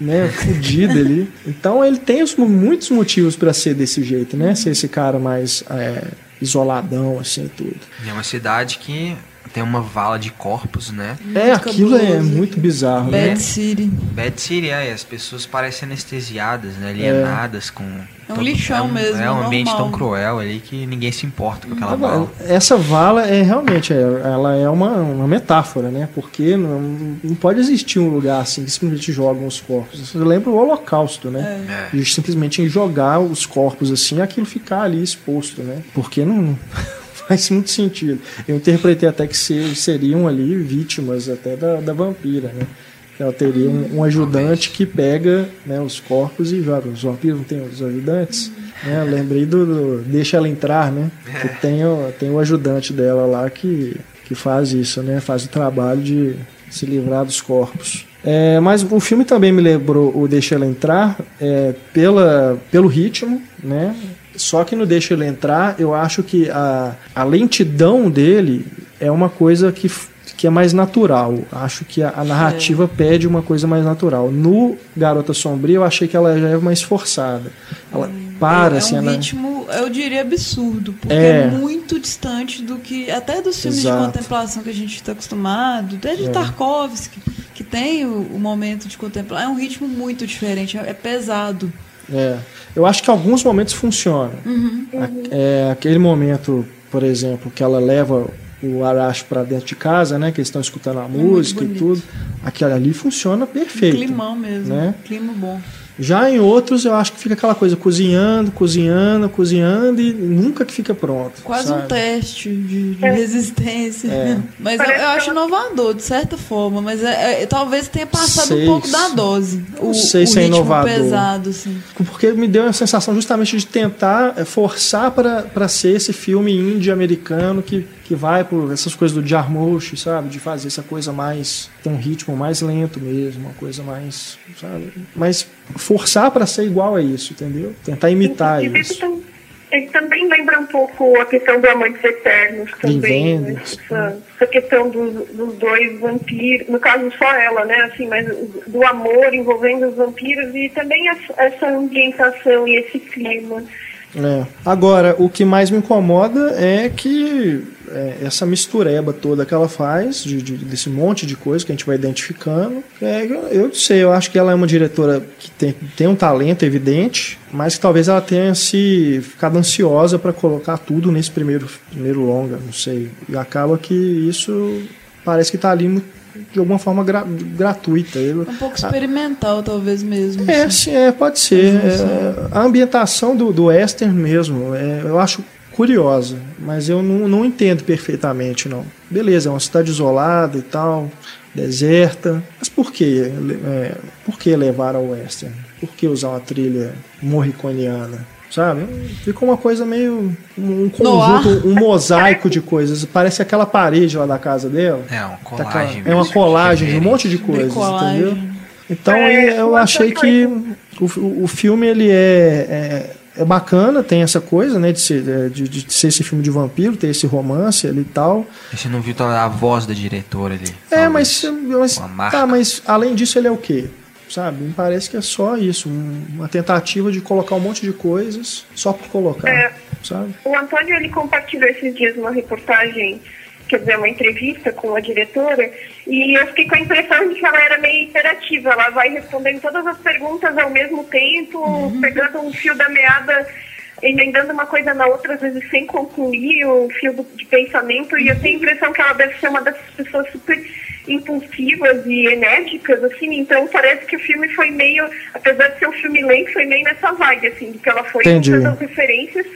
né, fudida ali. Então, ele tem os- muitos motivos para ser desse jeito, né? Ser esse cara mais é, isoladão assim, tudo. E é uma cidade que tem uma vala de corpos, né? é, Muito aquilo é cabuloso. muito bizarro, né? Bad City. Bad City, é, e as pessoas parecem anestesiadas, né? Alienadas com. É um lixão é um, mesmo, É um ambiente normal. tão cruel ali que ninguém se importa com aquela bala. Essa vala é realmente, é, ela é uma, uma metáfora, né? Porque não, não pode existir um lugar assim que simplesmente jogam os corpos. Lembra o Holocausto, né? É. de simplesmente jogar os corpos assim e aquilo ficar ali exposto, né? Porque não faz muito sentido. Eu interpretei até que se- seriam ali vítimas até da, da vampira, né? Ela teria um, um ajudante que pega né, os corpos e joga. Os vampiros não têm os ajudantes? Né? Lembrei do, do Deixa Ela Entrar, né? Que tem o, tem o ajudante dela lá que, que faz isso, né? Faz o trabalho de se livrar dos corpos. É, mas o filme também me lembrou o Deixa Ela Entrar é, pela, pelo ritmo, né? Só que no Deixa Ela Entrar, eu acho que a, a lentidão dele é uma coisa que, que é mais natural. Acho que a, a narrativa pede uma coisa mais natural. No Garota Sombria, eu achei que ela já é mais forçada. Ela para, é assim, um ela- ritmo, eu diria, absurdo, porque É. é. muito distante do que. Até dos filmes Exato. de contemplação que a gente está acostumado, até de É. Tarkovsky, que tem o, o momento de contemplar. É um ritmo muito diferente, é, é pesado. É, eu acho que alguns momentos funcionam. A- é, aquele momento, por exemplo, que ela leva o Arashi para dentro de casa, né? Que eles estão escutando a música e tudo. Aquilo ali funciona perfeito. Climão mesmo, né? clima bom. Já em outros, eu acho que fica aquela coisa cozinhando, cozinhando, cozinhando e nunca que fica pronto. Quase sabe? um teste de, de É. resistência. É. Mas eu, eu acho inovador, de certa forma. Mas é- é- talvez tenha passado Sei um pouco da dose. Não o, sei o se é ritmo inovador. pesado, assim. Porque me deu a sensação justamente de tentar é, forçar para ser esse filme indie americano que, que vai por essas coisas do Jarmusch, sabe? De fazer essa coisa mais. tem um ritmo mais lento mesmo, uma coisa mais. sabe? Mas forçar para ser igual a isso, entendeu? Tentar imitar Inclusive, isso. Ele, tam- ele também lembra um pouco a questão do Amantes Eternos também. né? Vendas. Essa, essa questão dos, dos dois vampiros, no caso só ela, né? Assim, mas do amor envolvendo os vampiros e também essa ambientação e esse clima. É. Agora, o que mais me incomoda é que é, essa mistureba toda que ela faz, de, de- desse monte de coisa que a gente vai identificando, é, eu, não sei, eu acho que ela é uma diretora que tem, tem um talento evidente, mas que talvez ela tenha se ficado ansiosa para colocar tudo nesse primeiro, primeiro longa, não sei. E acaba que isso parece que está ali mu- de alguma forma gra- gratuita. Um pouco experimental, talvez mesmo. é, assim. sim, é, pode ser. É, a ambientação do, do western mesmo, é, eu acho curiosa, mas eu não, não entendo perfeitamente, não. Beleza, é uma cidade isolada e tal, deserta, mas por que, é, por que levar ao western? por que usar uma trilha morriconiana? Sabe? Ficou uma coisa meio. um conjunto, um mosaico de coisas. Parece aquela parede lá da casa dela. É, uma Tá colagem. aquela- é uma mesmo, colagem de um monte de coisas, Bricolagem. entendeu? Então É, eu achei que o, o- filme ele é, é, é bacana, tem essa coisa, né, de ser, é, de, de ser esse filme de vampiro, ter esse romance ali e tal. E Você não viu a voz da diretora ali? É, mas, mas tá, mas além disso ele é o quê? Sabe? Me parece que é só isso, um- uma tentativa de colocar um monte de coisas só por colocar, É. sabe? O Antônio ele compartilhou esses dias uma reportagem, quer dizer, uma entrevista com a diretora, e eu fiquei com a impressão de que ela era meio imperativa. Ela vai respondendo todas as perguntas ao mesmo tempo, pegando um fio da meada, emendando uma coisa na outra, às vezes sem concluir o fio de pensamento, e eu tenho a impressão que ela deve ser uma dessas pessoas super impulsivas e enérgicas, assim, então parece que o filme foi meio, apesar de ser um filme lento, foi meio nessa vibe, assim, de que ela foi Entendi. montando as referências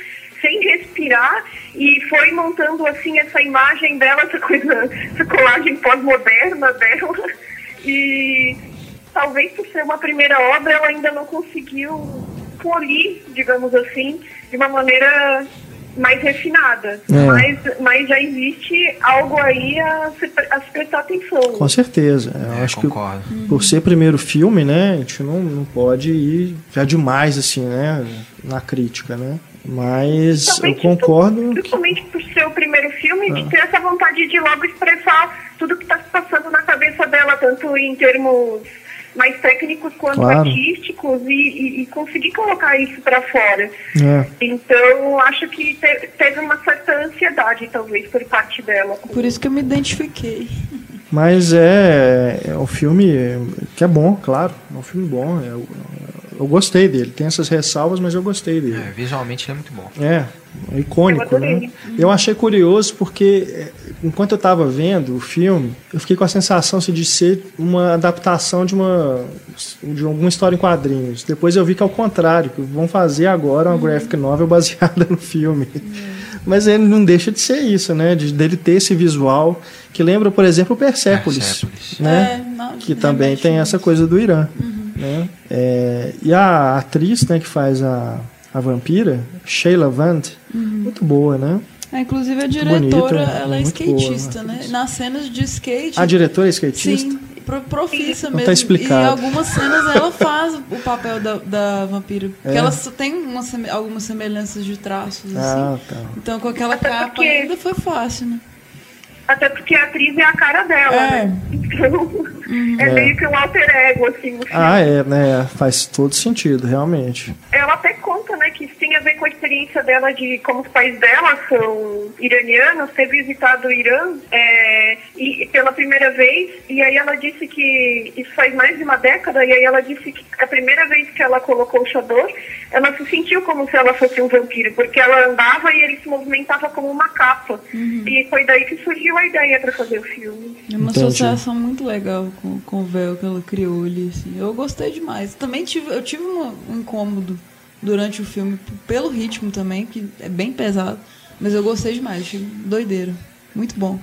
sem respirar e foi montando assim essa imagem dela, essa coisa, essa colagem pós-moderna dela. E talvez por ser uma primeira obra ela ainda não conseguiu polir, digamos assim, de uma maneira mais refinada. É. Mas, mas já existe algo aí a se, a se prestar atenção. Com certeza. Eu É, acho que concordo. por ser primeiro filme, né, a gente não, não pode ir já demais assim, né, na crítica, né? Mas eu Principalmente concordo por- que Principalmente por ser o primeiro filme, Ah. de ter essa vontade de logo expressar tudo que está se passando na cabeça dela, tanto em termos mais técnicos quanto Claro. artísticos, e, e- e conseguir colocar isso para fora. é, Então, acho que te- teve uma certa ansiedade, talvez, por parte dela. Por isso que eu me identifiquei. Mas é, é um filme que é bom, claro. É um filme bom. Eu, eu gostei dele. Tem essas ressalvas, mas eu gostei dele. É, visualmente ele é muito bom. É, é icônico, Eu adorei. né? Eu achei curioso porque, é, enquanto eu estava vendo o filme, eu fiquei com a sensação assim, de ser uma adaptação de uma de alguma história em quadrinhos. Depois eu vi que é o contrário, que vão fazer agora uma graphic novel baseada no filme. Mas ele não deixa de ser isso, né? De, dele ter esse visual que lembra, por exemplo, o Persepolis, Persepolis. né? É, não, que também tem essa coisa do Irã. Né? É, e a atriz né, que faz a, a vampira, Sheila Vand, muito boa, né? É, inclusive a diretora, bonita, ela é muito boa, skatista, né? Nas cenas de skate. A diretora é skatista? Sim, pro- profissa Então mesmo. tá explicado. E em algumas cenas ela faz o papel da, da vampiro. Porque É. ela só tem uma algumas semelhanças de traços, Ah, assim. tá. Então com aquela Até capa porque- ainda foi fácil, né? Até porque a atriz é a cara dela, É. né? Então, é, É. meio que um alter ego, assim. Ah, é, né? Faz todo sentido, realmente. Ela até conta, né, que isso tem a ver com a experiência dela de como os pais dela são iranianos, ter visitado o Irã é, e, pela primeira vez, e aí ela disse que isso faz mais de uma década, e aí ela disse que a primeira vez que ela colocou o chador, ela se sentiu como se ela fosse um vampiro, porque ela andava e ele se movimentava como uma capa. E foi daí que surgiu a ideia para fazer o filme. É uma Entendi. associação muito legal com, com o véu que ela criou ali, assim. Eu gostei demais. Também tive, eu tive um incômodo durante o filme, pelo ritmo também, que é bem pesado. Mas eu gostei demais, achei doideira. Muito bom.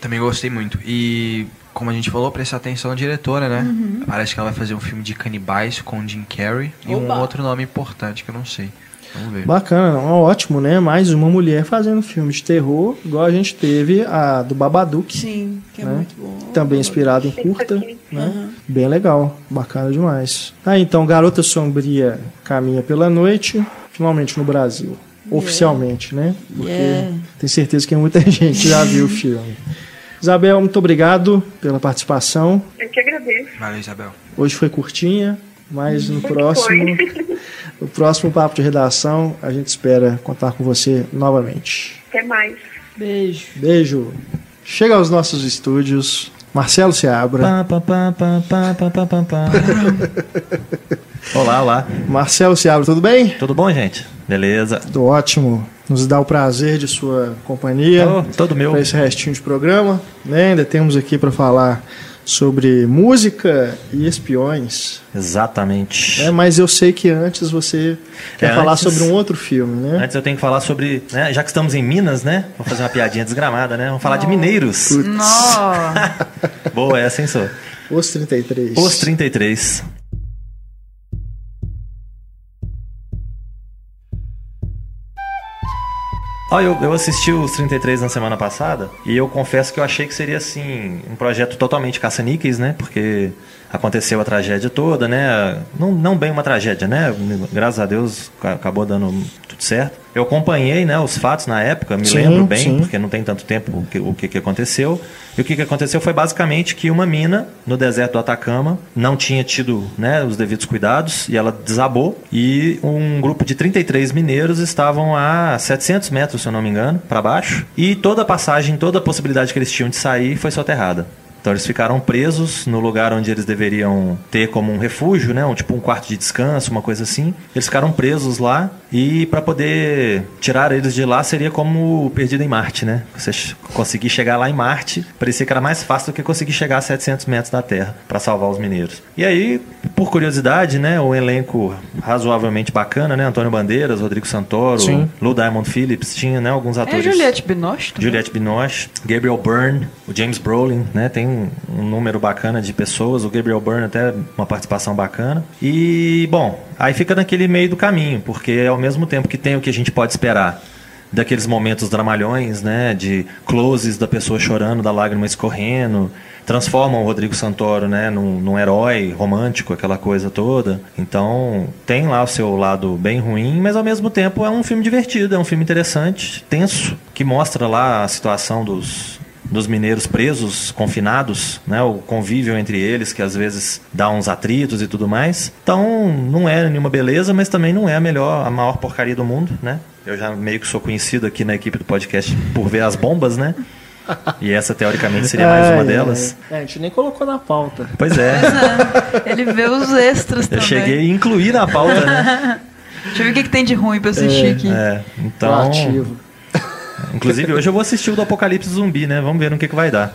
Também gostei muito. E, como a gente falou, prestar atenção na diretora, né? Uhum. Parece que ela vai fazer um filme de canibais com Jim Carrey e um Oba! outro nome importante que eu não sei. Vamos ver. Bacana, não, ótimo, né? Mais uma mulher fazendo filme de terror, igual a gente teve a do Babadook, Sim, que é Né? muito bom. também inspirado em curta, né? Aham. Bem legal, bacana demais. Ah, então, Garota Sombria caminha pela noite, finalmente no Brasil. Oficialmente, né? Porque Yeah. tenho certeza que muita gente já viu o filme. Isabel, muito obrigado pela participação. Eu que agradeço. Valeu, Isabel. Hoje foi curtinha, mas no próximo, no próximo papo de redação, a gente espera contar com você novamente. Até mais. Beijo. Beijo. Chega aos nossos estúdios. Marcelo Seabra. abra. olá, olá. Marcelo Seabra, tudo bem? Tudo bom, gente? Beleza. Tudo ótimo. Nos dá o prazer de sua companhia. Oh, todo meu. Para esse restinho de programa. Né? Ainda temos aqui para falar sobre música e espiões. Exatamente. Né? Mas eu sei que antes você quer É, falar antes- sobre um outro filme, né? Antes eu tenho que falar sobre, né, já que estamos em Minas, né? Vou fazer uma piadinha desgramada, né? Vamos falar de mineiros. Nossa. Boa essa, hein, sou? Os 33. Os 33. Ó, eu, eu assisti os 33 na semana passada e eu confesso que eu achei que seria assim um projeto totalmente caça-níqueis, né? Porque aconteceu a tragédia toda, né? Não, não bem uma tragédia, né? Graças a Deus ca- acabou dando tudo certo. Eu acompanhei, né, os fatos na época, me Sim, lembro bem, sim. porque não tem tanto tempo o que, o que, que aconteceu. E o que, que aconteceu foi basicamente que uma mina no deserto do Atacama não tinha tido né, os devidos cuidados e ela desabou. E um grupo de 33 mineiros estavam a 700 metros, se eu não me engano, para baixo. E toda a passagem, toda a possibilidade que eles tinham de sair foi soterrada. Então eles ficaram presos no lugar onde eles deveriam ter como um refúgio, né, um tipo um quarto de descanso, uma coisa assim. Eles ficaram presos lá e para poder tirar eles de lá seria como o perdido em Marte, né? Você conseguir chegar lá em Marte, parecia que era mais fácil do que conseguir chegar a 700 metros da Terra para salvar os mineiros. E aí, por curiosidade, né, o elenco razoavelmente bacana, né, Antônio Bandeiras, Rodrigo Santoro, Sim. Lou Diamond Phillips, tinha, né, alguns É atores. a Juliette Binoche também. Juliette Binoche, Gabriel Byrne, o James Brolin, né? Tem um, um número bacana de pessoas. O Gabriel Byrne até uma participação bacana. E, bom, aí fica naquele meio do caminho, porque ao mesmo tempo que tem o que a gente pode esperar daqueles momentos dramalhões, né? De closes da pessoa chorando, da lágrima escorrendo. Transformam o Rodrigo Santoro, né, num, num herói romântico, aquela coisa toda. Então, tem lá o seu lado bem ruim, mas ao mesmo tempo é um filme divertido, é um filme interessante, tenso, que mostra lá a situação dos, dos mineiros presos, confinados, né, o convívio entre eles, que às vezes dá uns atritos e tudo mais. Então, não é nenhuma beleza, mas também não é a melhor, a maior porcaria do mundo, né? Eu já meio que sou conhecido aqui na equipe do podcast por ver as bombas, né? E essa, teoricamente, seria mais uma delas. É, a gente nem colocou na pauta. Pois é. Ele vê os extras Eu também. cheguei a incluir na pauta, né? Deixa eu ver o que, que tem de ruim pra assistir aqui. É, então. Proativo. Inclusive, hoje eu vou assistir o do Apocalipse Zumbi, né? Vamos ver no que, que vai dar.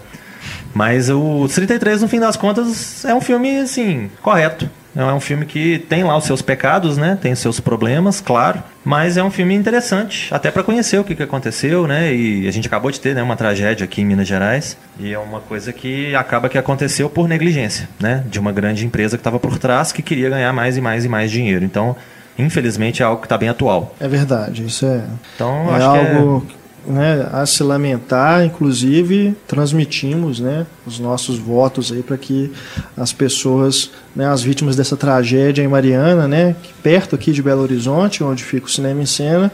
Mas o 33, no fim das contas, é um filme, assim, correto. É um filme que tem lá os seus pecados, né? Tem os seus problemas, claro. Mas é um filme interessante, até para conhecer o que, que aconteceu, né? E a gente acabou de ter né, uma tragédia aqui em Minas Gerais. E é uma coisa que acaba que aconteceu por negligência, né? De uma grande empresa que estava por trás que queria ganhar mais e mais e mais dinheiro. Então, infelizmente, é algo que está bem atual. É verdade, isso é, Então, eu é acho que é- algo né, a se lamentar. Inclusive, transmitimos né, os nossos votos aí para que as pessoas, né, as vítimas dessa tragédia em Mariana, né, perto aqui de Belo Horizonte, onde fica o Cinema em Cena,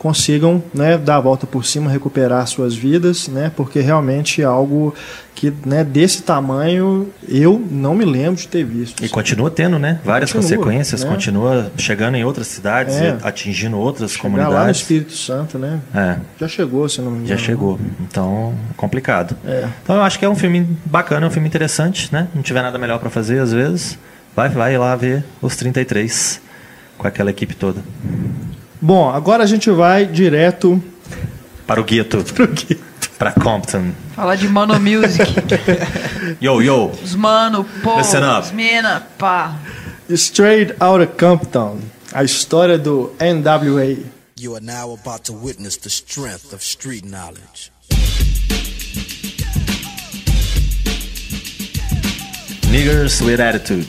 consigam né, dar a volta por cima, recuperar suas vidas, né, porque realmente é algo que né, desse tamanho eu não me lembro de ter visto. E continua tendo, né? Várias Continua, consequências, né? continua chegando em outras cidades, É. atingindo outras Chegar lá no comunidades. Espírito Santo, né? É, Já chegou, se não me engano. já chegou. Então, complicado. É. Então eu acho que é um filme bacana, é um filme interessante, né? Não tiver nada melhor pra fazer às vezes, vai, vai lá ver os 33 com aquela equipe toda. Bom, agora a gente vai direto Para o gueto, pro gueto. para Compton. Falar de Mano Music. Yo, yo. Os mano, pô, Listen up. os mina, pá. Straight Outta Compton, a história do NWA. You are now about to witness the strength of street knowledge. Niggers with Attitude.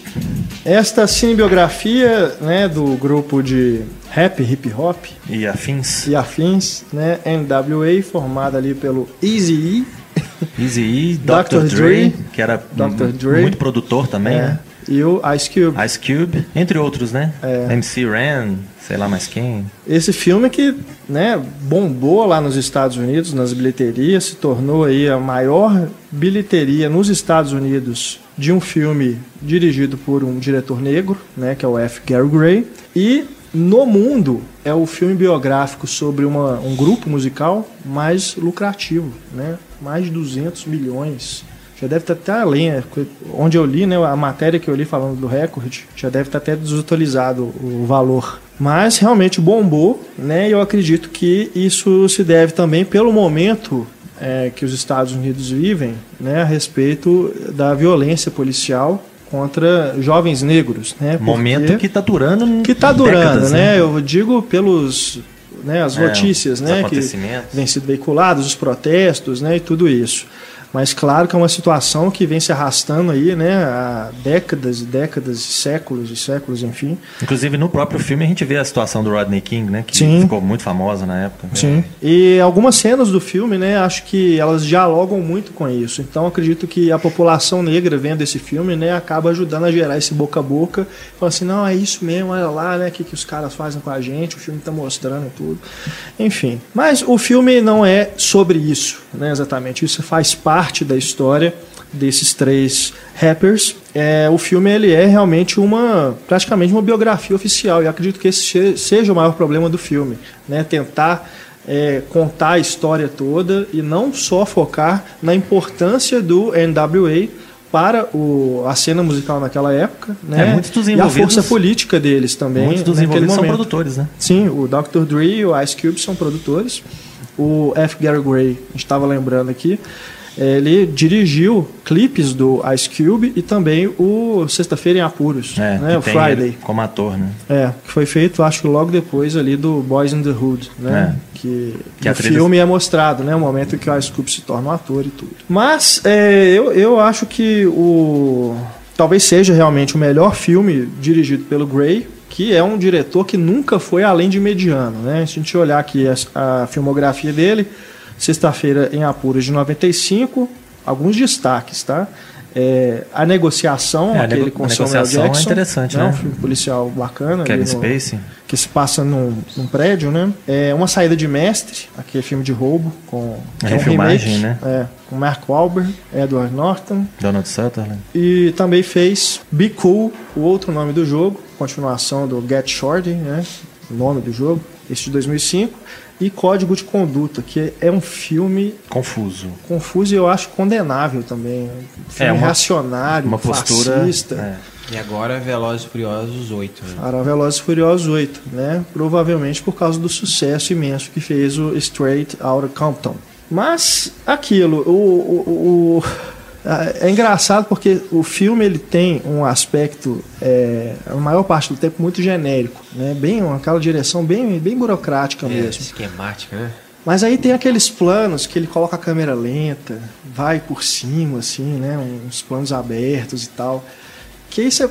Esta cinebiografia né, do grupo de rap, hip hop E afins. e afins, né, NWA, formada ali pelo Eazy-E, Easy E, Dr. Dr. Dre, que era Dre. muito produtor também, é, né? e o Ice Cube. Ice Cube, entre outros, né? É. MC Ren, sei lá mais quem. Esse filme que né, bombou lá nos Estados Unidos, nas bilheterias, se tornou aí a maior bilheteria nos Estados Unidos de um filme dirigido por um diretor negro, né, que é o F. Gary Gray. E no mundo é o filme biográfico sobre uma, um grupo musical mais lucrativo, né, mais de 200 milhões. Já deve estar até além, é, onde eu li, né, a matéria que eu li falando do recorde, já deve estar até desatualizado o valor. Mas realmente bombou, né? E eu acredito que isso se deve também pelo momento é, que os Estados Unidos vivem, né, a respeito da violência policial contra jovens negros, né? Momento que tá durando. que está durando, décadas, né? Eu digo pelos né, as É, notícias, né, que vêm sido veiculados, os protestos, né, e tudo isso. Mas claro que é uma situação que vem se arrastando aí, né, há décadas e décadas, séculos e séculos, enfim. Inclusive no próprio filme a gente vê a situação do Rodney King, né, que Sim. ficou muito famosa na época. Sim. E algumas cenas do filme, né, acho que elas dialogam muito com isso. Então acredito que a população negra vendo esse filme, né, acaba ajudando a gerar esse boca a boca. Fala assim, não, é isso mesmo, olha lá, né, o que, que os caras fazem com a gente, o filme tá mostrando tudo. Enfim. Mas o filme não é sobre isso, né, exatamente. Isso faz parte da história desses três rappers. É, o filme ele é realmente uma praticamente uma biografia oficial e acredito que esse seja o maior problema do filme, né? Tentar é, contar a história toda e não só focar na importância do NWA para o, a cena musical naquela época, né? É, muitos dos e a envolvidos- força política deles também. Muitos dos envolvidos são momento. produtores, né? Sim, o Dr. Dre e o Ice Cube são produtores. O F. Gary Gray, a gente estava lembrando aqui, ele dirigiu clipes do Ice Cube e também o Sexta-feira em Apuros, É, né, o Friday. como ator, né? É, que foi feito, acho que logo depois ali do Boys in the Hood, né? É. Que, Que no filme é mostrado, né? O momento em que o Ice Cube se torna um ator e tudo. Mas é, eu, eu acho que o talvez seja realmente o melhor filme dirigido pelo Gray, que é um diretor que nunca foi além de mediano, né? Se a gente olhar aqui a, a filmografia dele, Sexta-feira em Apuros de 95, alguns destaques, tá? É, a negociação, É, aquele com Samuel é Jackson, interessante, né? né? Um filme policial bacana. Kevin no- Spacey. que se passa num, num prédio, né? É uma saída de mestre, aquele filme de roubo com que é um refilmagem, remake, né? É, com Mark Wahlberg, Edward Norton Donald Sutherland. e também fez Be Cool, o outro nome do jogo, continuação do Get Shorty, né? O nome do jogo, esse de 2005 e Código de Conduta, que é um filme Confuso. confuso e eu acho condenável também, um filme É, uma- reacionário, Uma postura. fascista. é. E agora Velozes e Furiosos 8. Né? Para Velozes e Furiosos 8, né? Provavelmente por causa do sucesso imenso que fez o Straight Outta Compton. Mas aquilo, o, o- o- é engraçado porque o filme ele tem um aspecto, é, a maior parte do tempo muito genérico, né? Bem aquela direção bem, bem burocrática É, mesmo. esquemática, né? Mas aí tem aqueles planos que ele coloca a câmera lenta, vai por cima, assim, né? Uns planos abertos e tal. Que aí você,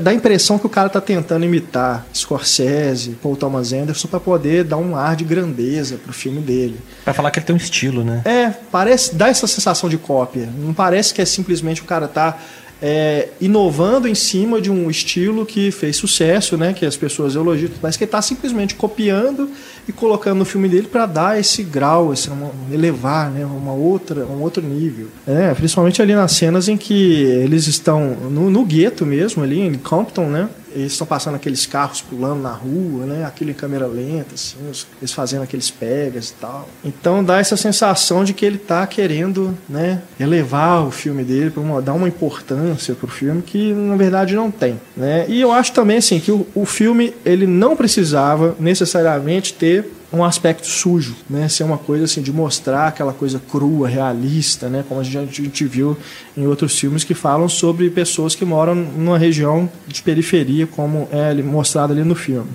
dá, a impressão que o cara tá tentando imitar Scorsese, Paul Thomas Anderson, para poder dar um ar de grandeza pro filme dele. Pra falar que ele tem um estilo, né? É, parece, dá essa sensação de cópia. Não parece que é simplesmente o cara tá é, inovando em cima de um estilo que fez sucesso, né? Que as pessoas elogiam, mas que ele tá simplesmente copiando e colocando no filme dele para dar esse grau, esse, elevar, né? Uma outra, um outro nível. É, principalmente ali nas cenas em que eles estão no, no gueto mesmo, ali em Compton, né? Eles estão passando aqueles carros pulando na rua, né? Aquilo em câmera lenta, assim, eles fazendo aqueles pegas e tal. Então dá essa sensação de que ele tá querendo, né? Elevar o filme dele, pra uma- dar uma importância pro filme que na verdade não tem, né? E eu acho também assim que o, o filme ele não precisava necessariamente ter um aspecto sujo, né? Ser uma coisa assim de mostrar aquela coisa crua, realista, né? Como a gente, a gente viu em outros filmes que falam sobre pessoas que moram numa região de periferia, como é mostrado ali no filme.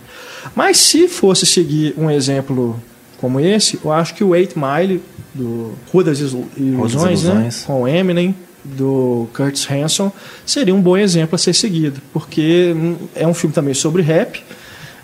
Mas se fosse seguir um exemplo como esse, eu acho que o Eight Mile do Rua das Ilu- Ilusões, né? Com o Eminem do Curtis Hanson seria um bom exemplo a ser seguido, porque é um filme também sobre rap,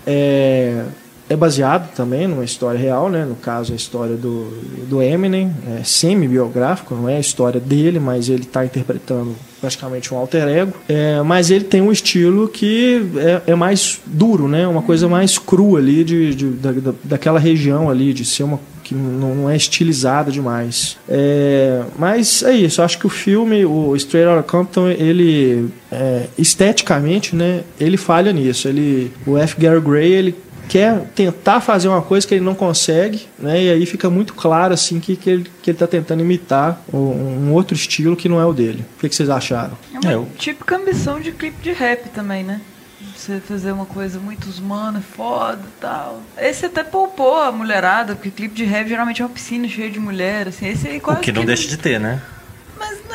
é, é baseado também numa história real, né? No caso, a história do, do Eminem, é semi-biográfico, não é a história dele, mas ele está interpretando praticamente um alter ego. É, mas ele tem um estilo que é, é mais duro, né? Uma coisa mais crua ali de, de- da, da- daquela região ali, de ser uma que não, não é estilizada demais. É, mas é isso, acho que o filme, o Straight Outta Compton, ele é, esteticamente, né, ele falha nisso. Ele, o F. Gary Gray, ele quer tentar fazer uma coisa que ele não consegue, né, e aí fica muito claro assim que, que ele que ele está tentando imitar um, um outro estilo que não é o dele. O que, que vocês acharam? É uma É, eu- típica ambição de clipe de rap também, né? Você fazer uma coisa muito humana, foda e tal. Esse até poupou a mulherada, porque clipe de rap geralmente é uma piscina cheia de mulher, assim. Esse aí O quase que não deixa de ter, né?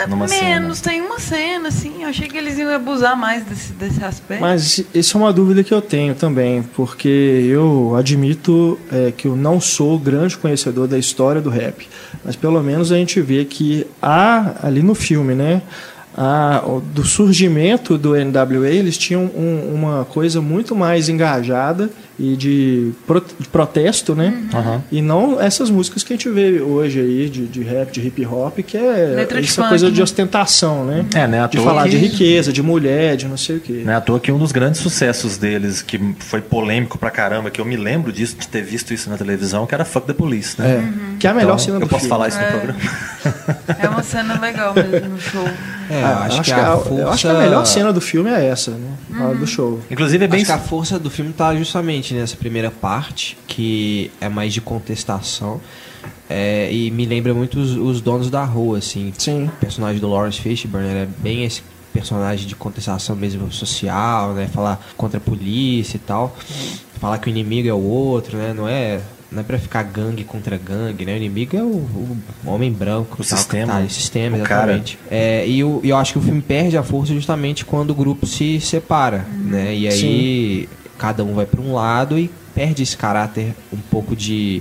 É menos, cena. tem uma cena, assim. Eu achei que eles iam abusar mais desse, desse aspecto. Mas isso é uma dúvida que eu tenho também, porque eu admito é, que eu não sou grande conhecedor da história do rap, mas pelo menos a gente vê que há ali no filme, né? a- do surgimento do NWA, eles tinham um- uma coisa muito mais engajada e de, pro- de protesto, né? Aham. E não essas músicas que a gente vê hoje aí, de, de rap, de hip hop, que é Letra de essa funk, coisa de né? ostentação, né? É, né? À De falar que- de riqueza, de mulher, de não sei o quê. Não é à toa que um dos grandes sucessos deles, que foi polêmico pra caramba, que eu me lembro disso, de ter visto isso na televisão, que era Fuck the Police, né? É, que é a melhor Então, cena do Eu posso filme. falar isso no É. programa? É uma cena legal mesmo no show. É, Ah, eu acho, que, a a, força... eu acho que a melhor cena do filme é essa, né? A Uhum. do show. Inclusive é bem. Acho que a força do filme tá justamente nessa primeira parte, que é mais de contestação. É, e me lembra muito os, os donos da rua, assim. Sim. O personagem do Lawrence Fishburne era bem esse personagem de contestação mesmo social, né? Falar contra a polícia e tal. Falar que o inimigo é o outro, né? Não é, não é pra ficar gangue contra gangue, né? O inimigo é o, o homem branco. O tal, que sistema. Tá, o sistema, O exatamente. É, e eu, eu acho que o filme perde a força justamente quando o grupo se separa, né? E aí cada um vai para um lado e perde esse caráter um pouco de,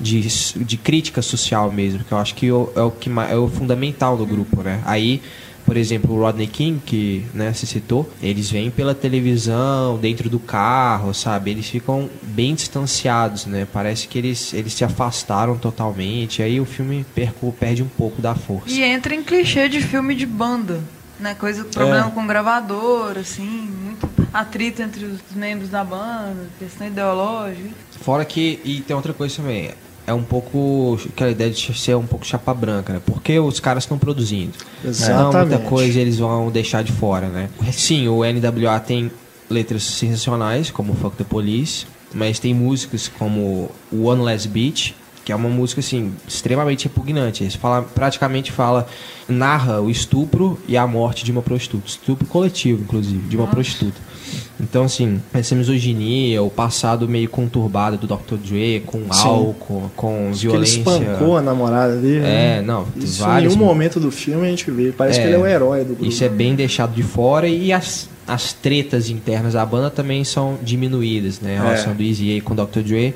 de, de crítica social mesmo, que eu acho que é o que ma- é o fundamental do grupo, né? Aí por exemplo, o Rodney King, que né, se citou, eles vêm pela televisão, dentro do carro, sabe? Eles ficam bem distanciados, né? Parece que eles, eles se afastaram totalmente. Aí o filme perco, perde um pouco da força. E entra em clichê de filme de banda. Né? Coisa, problema com gravador, assim, muito atrito entre os membros da banda, questão ideológica. Fora que, e tem outra coisa também, é um pouco, aquela ideia de ser um pouco chapa branca, né? Porque os caras estão produzindo. Então, Exatamente. muita coisa eles vão deixar de fora, né? Sim, o NWA tem letras sensacionais, como Fuck the Police, mas tem músicas como One Less Beach, que é uma música, assim, extremamente repugnante. Eles fala, praticamente fala, narra o estupro e a morte de uma prostituta. Estupro coletivo, inclusive, de uma prostituta. Então, assim, essa misoginia, o passado meio conturbado do Dr. Dre, com álcool, com Que ele violência. espancou a namorada dele. É, né? não, Isso vários em nenhum momento do filme a gente vê. Parece É, que ele é o herói do grupo. Isso é bem deixado de fora e as, as tretas internas da banda também são diminuídas, né? A relação do Easy com o Dr. Dre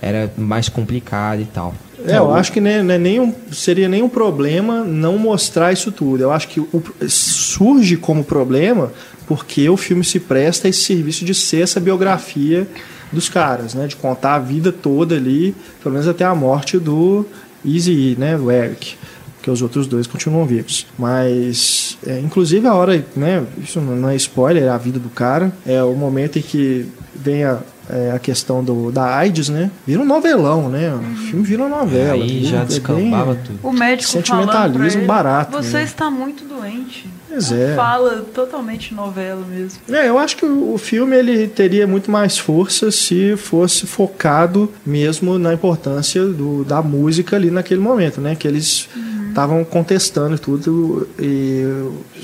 era mais complicada e tal. É, eu acho que nenhum, seria nenhum problema não mostrar isso tudo. Eu acho que o- surge como problema porque o filme se presta a esse serviço de ser essa biografia dos caras, né? De contar a vida toda ali, pelo menos até a morte do Easy, né? Do Eric. Porque os outros dois continuam vivos. Mas, é, inclusive, a hora, né? Isso não é spoiler, é a vida do cara. É o momento em que vem a, é, a questão do, da AIDS, né? Vira um novelão, né? O filme vira uma novela. Aí já É descambava bem- tudo. O médico Sentimentalismo falando pra ele, barato, Você né? está muito doente. Pois é. Fala totalmente novela mesmo. É, eu acho que o o filme ele teria muito mais força se fosse focado mesmo na importância do, da música ali naquele momento, né? Que eles estavam contestando tudo e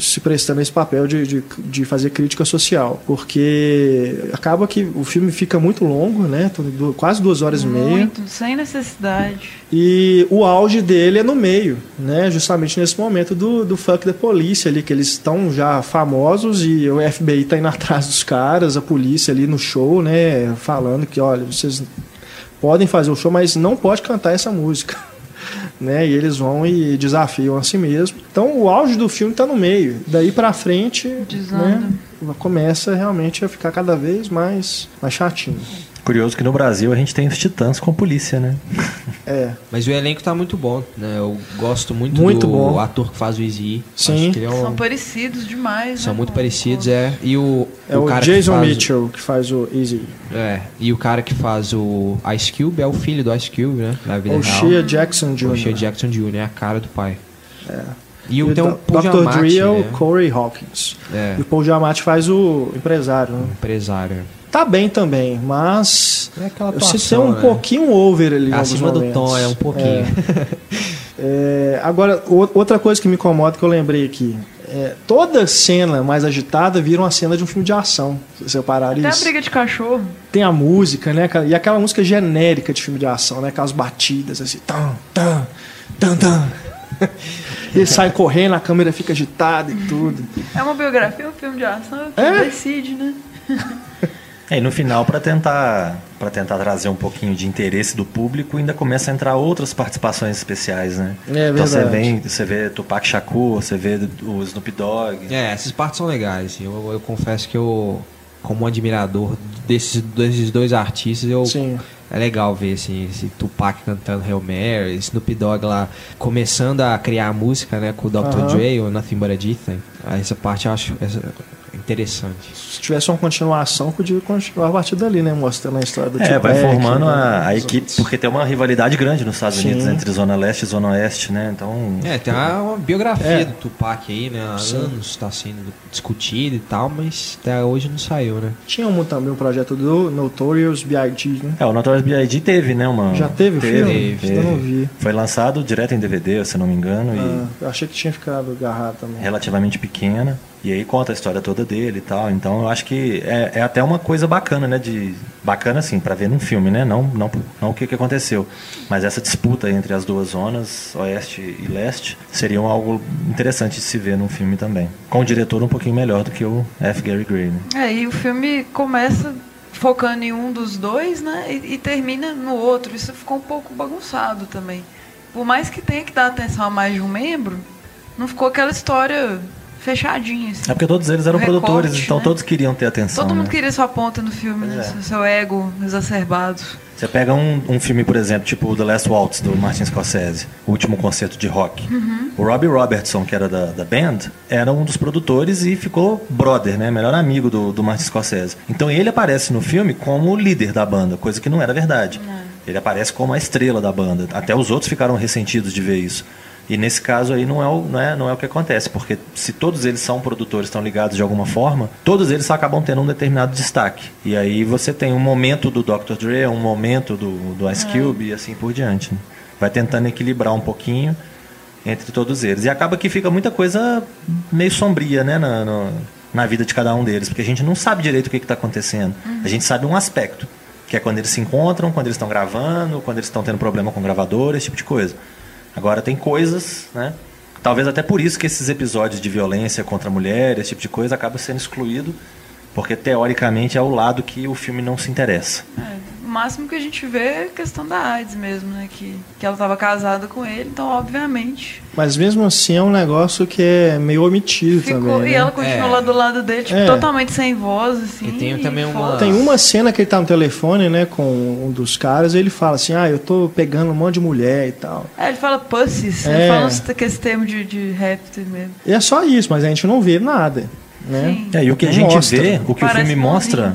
se prestando a esse papel de, de, de fazer crítica social. Porque acaba que o filme fica muito longo, né? Du- Quase duas horas e meia. Muito, sem necessidade. E o auge dele é no meio, né? Justamente nesse momento do, do Fuck the Police ali, que eles estão já famosos e o FBI tá indo atrás dos caras, a polícia ali no show, né? Falando que, olha, vocês podem fazer o show, mas não pode cantar essa música. Né? E eles vão e desafiam a si mesmo. Então o auge do filme tá no meio. Daí pra frente, Desanda. né? Começa realmente a ficar cada vez mais, mais chatinho. Curioso que no Brasil a gente tem os titãs com polícia, né? É. Mas o elenco tá muito bom, né? Eu gosto muito, Muito do bom. ator que faz o Easy. Sim. Acho que ele é um- São parecidos demais. são né, muito parecidos, é. E o, É o, cara Jason que faz, Mitchell que faz o Easy. É, e o cara que faz o Ice Cube é o filho do Ice Cube, né? Na vida O. Shea Jackson Jr. O Shea Jackson Jr., é a cara do pai. É. E, E o, tem o o Paul Dr. Giamatti, Dre é o né? Corey Hawkins. É, E o Paul Giamatti faz o empresário. Né? empresário. Tá bem também, mas É eu atuação, ser um né? pouquinho over ali. Acima do tom, é um pouquinho. É, agora, o- outra coisa que me incomoda que eu lembrei aqui. é, toda cena mais agitada vira uma cena de um filme de ação. Se você reparar Até a isso. briga de cachorro. Tem a música, né? cara? E aquela música genérica de filme de ação, né? Aquelas batidas assim. Tam, tam, tam, tam. Eles saem correndo, a câmera fica agitada e tudo. É uma biografia, um filme de ação, É? decide, né? É, e no final, para tentar, pra tentar trazer um pouquinho de interesse do público, ainda começa a entrar outras participações especiais, né? É então você, verdade. vem, você vê Tupac Shakur, você vê o Snoop Dogg. É, essas partes são legais. assim. Eu, eu confesso que eu, como admirador desses, desses dois artistas, eu Sim. é legal ver assim, esse Tupac cantando Hail Mary, Snoop Dogg lá começando a criar a música, né, com o Dr. Aham. Dre, o Nothing But a G-Thing. Ah, Essa parte eu acho essa- interessante. Se tivesse uma continuação, podia continuar a partir dali, né? Mostrando a história do É, vai formando né, a, a equipe, outros. porque tem uma rivalidade grande nos Estados Sim. Unidos né, entre Zona Leste e Zona Oeste, né? Então. É, tem uma, uma biografia É. do Tupac aí, né? Há Sim. anos está sendo discutido e tal, mas até hoje não saiu, né? Tinha um, também um projeto do Notorious B.I.G., né? É, o Notorious B.I.G. teve, né? Uma, Já teve o filme? Teve, Eu não vi. Foi lançado direto em DVD, se eu não me engano, Ah, eu achei que tinha ficado agarrado também. e relativamente pequena. E aí conta a história toda dele e tal. Então eu acho que é, é até uma coisa bacana, né? De, bacana assim, pra ver num filme, né? Não, não, não o que, que aconteceu. Mas essa disputa entre as duas zonas, oeste e leste, seria algo interessante de se ver num filme também. Com o diretor um pouquinho melhor do que o F. Gary Gray, né? É, e o filme começa focando em um dos dois, né? E, e termina no outro. Isso ficou um pouco bagunçado também. Por mais que tenha que dar atenção a mais de um membro, não ficou aquela história fechadinha, assim. É porque todos eles eram Recorte, produtores, então né? todos queriam ter atenção. Todo mundo né? queria sua ponta no filme, né? É. Seu- ego exacerbado. Você pega um, um filme, por exemplo, tipo The Last Waltz, do Martin Scorsese, o último concerto de rock. O Robbie Robertson, que era da, da band, era um dos produtores e ficou brother, né? Melhor amigo do, do Martin Scorsese. Então ele aparece no filme como o líder da banda, coisa que não era verdade. Ele aparece como a estrela da banda. Até os outros ficaram ressentidos de ver isso. E nesse caso aí não é, o, não, é, não é o que acontece, porque se todos eles são produtores, estão ligados de alguma forma, todos eles acabam tendo um determinado destaque. E aí você tem um momento do Dr. Dre, um momento do, do Ice Cube e assim por diante. né? Vai tentando equilibrar um pouquinho entre todos eles. E acaba que fica muita coisa meio sombria né, na, no- na vida de cada um deles, porque a gente não sabe direito o que está acontecendo. A gente sabe um aspecto, que é quando eles se encontram, quando eles estão gravando, quando eles estão tendo problema com gravador, esse tipo de coisa. Agora tem coisas, né? Talvez até por isso que esses episódios de violência contra a mulher, esse tipo de coisa, acaba sendo excluído, porque teoricamente é o lado que o filme não se interessa. É, máximo que a gente vê é a questão da AIDS mesmo, né? Que, que ela estava casada com ele, então obviamente. Mas mesmo assim é um negócio que é meio omitido Ficou, também. e né? ela continuou É. lá do lado dele, tipo, É. totalmente sem voz, assim. E tem também uma- foda-se. Tem uma cena que ele tá no telefone, né, com um dos caras, e ele fala assim, ah, eu tô pegando um monte de mulher e tal. É, ele fala pussies, É. ele fala com esse termo de, de rap mesmo. E é só isso, mas a gente não vê nada, né? É, e o que a gente mostra. vê, o que Parece o filme mostra,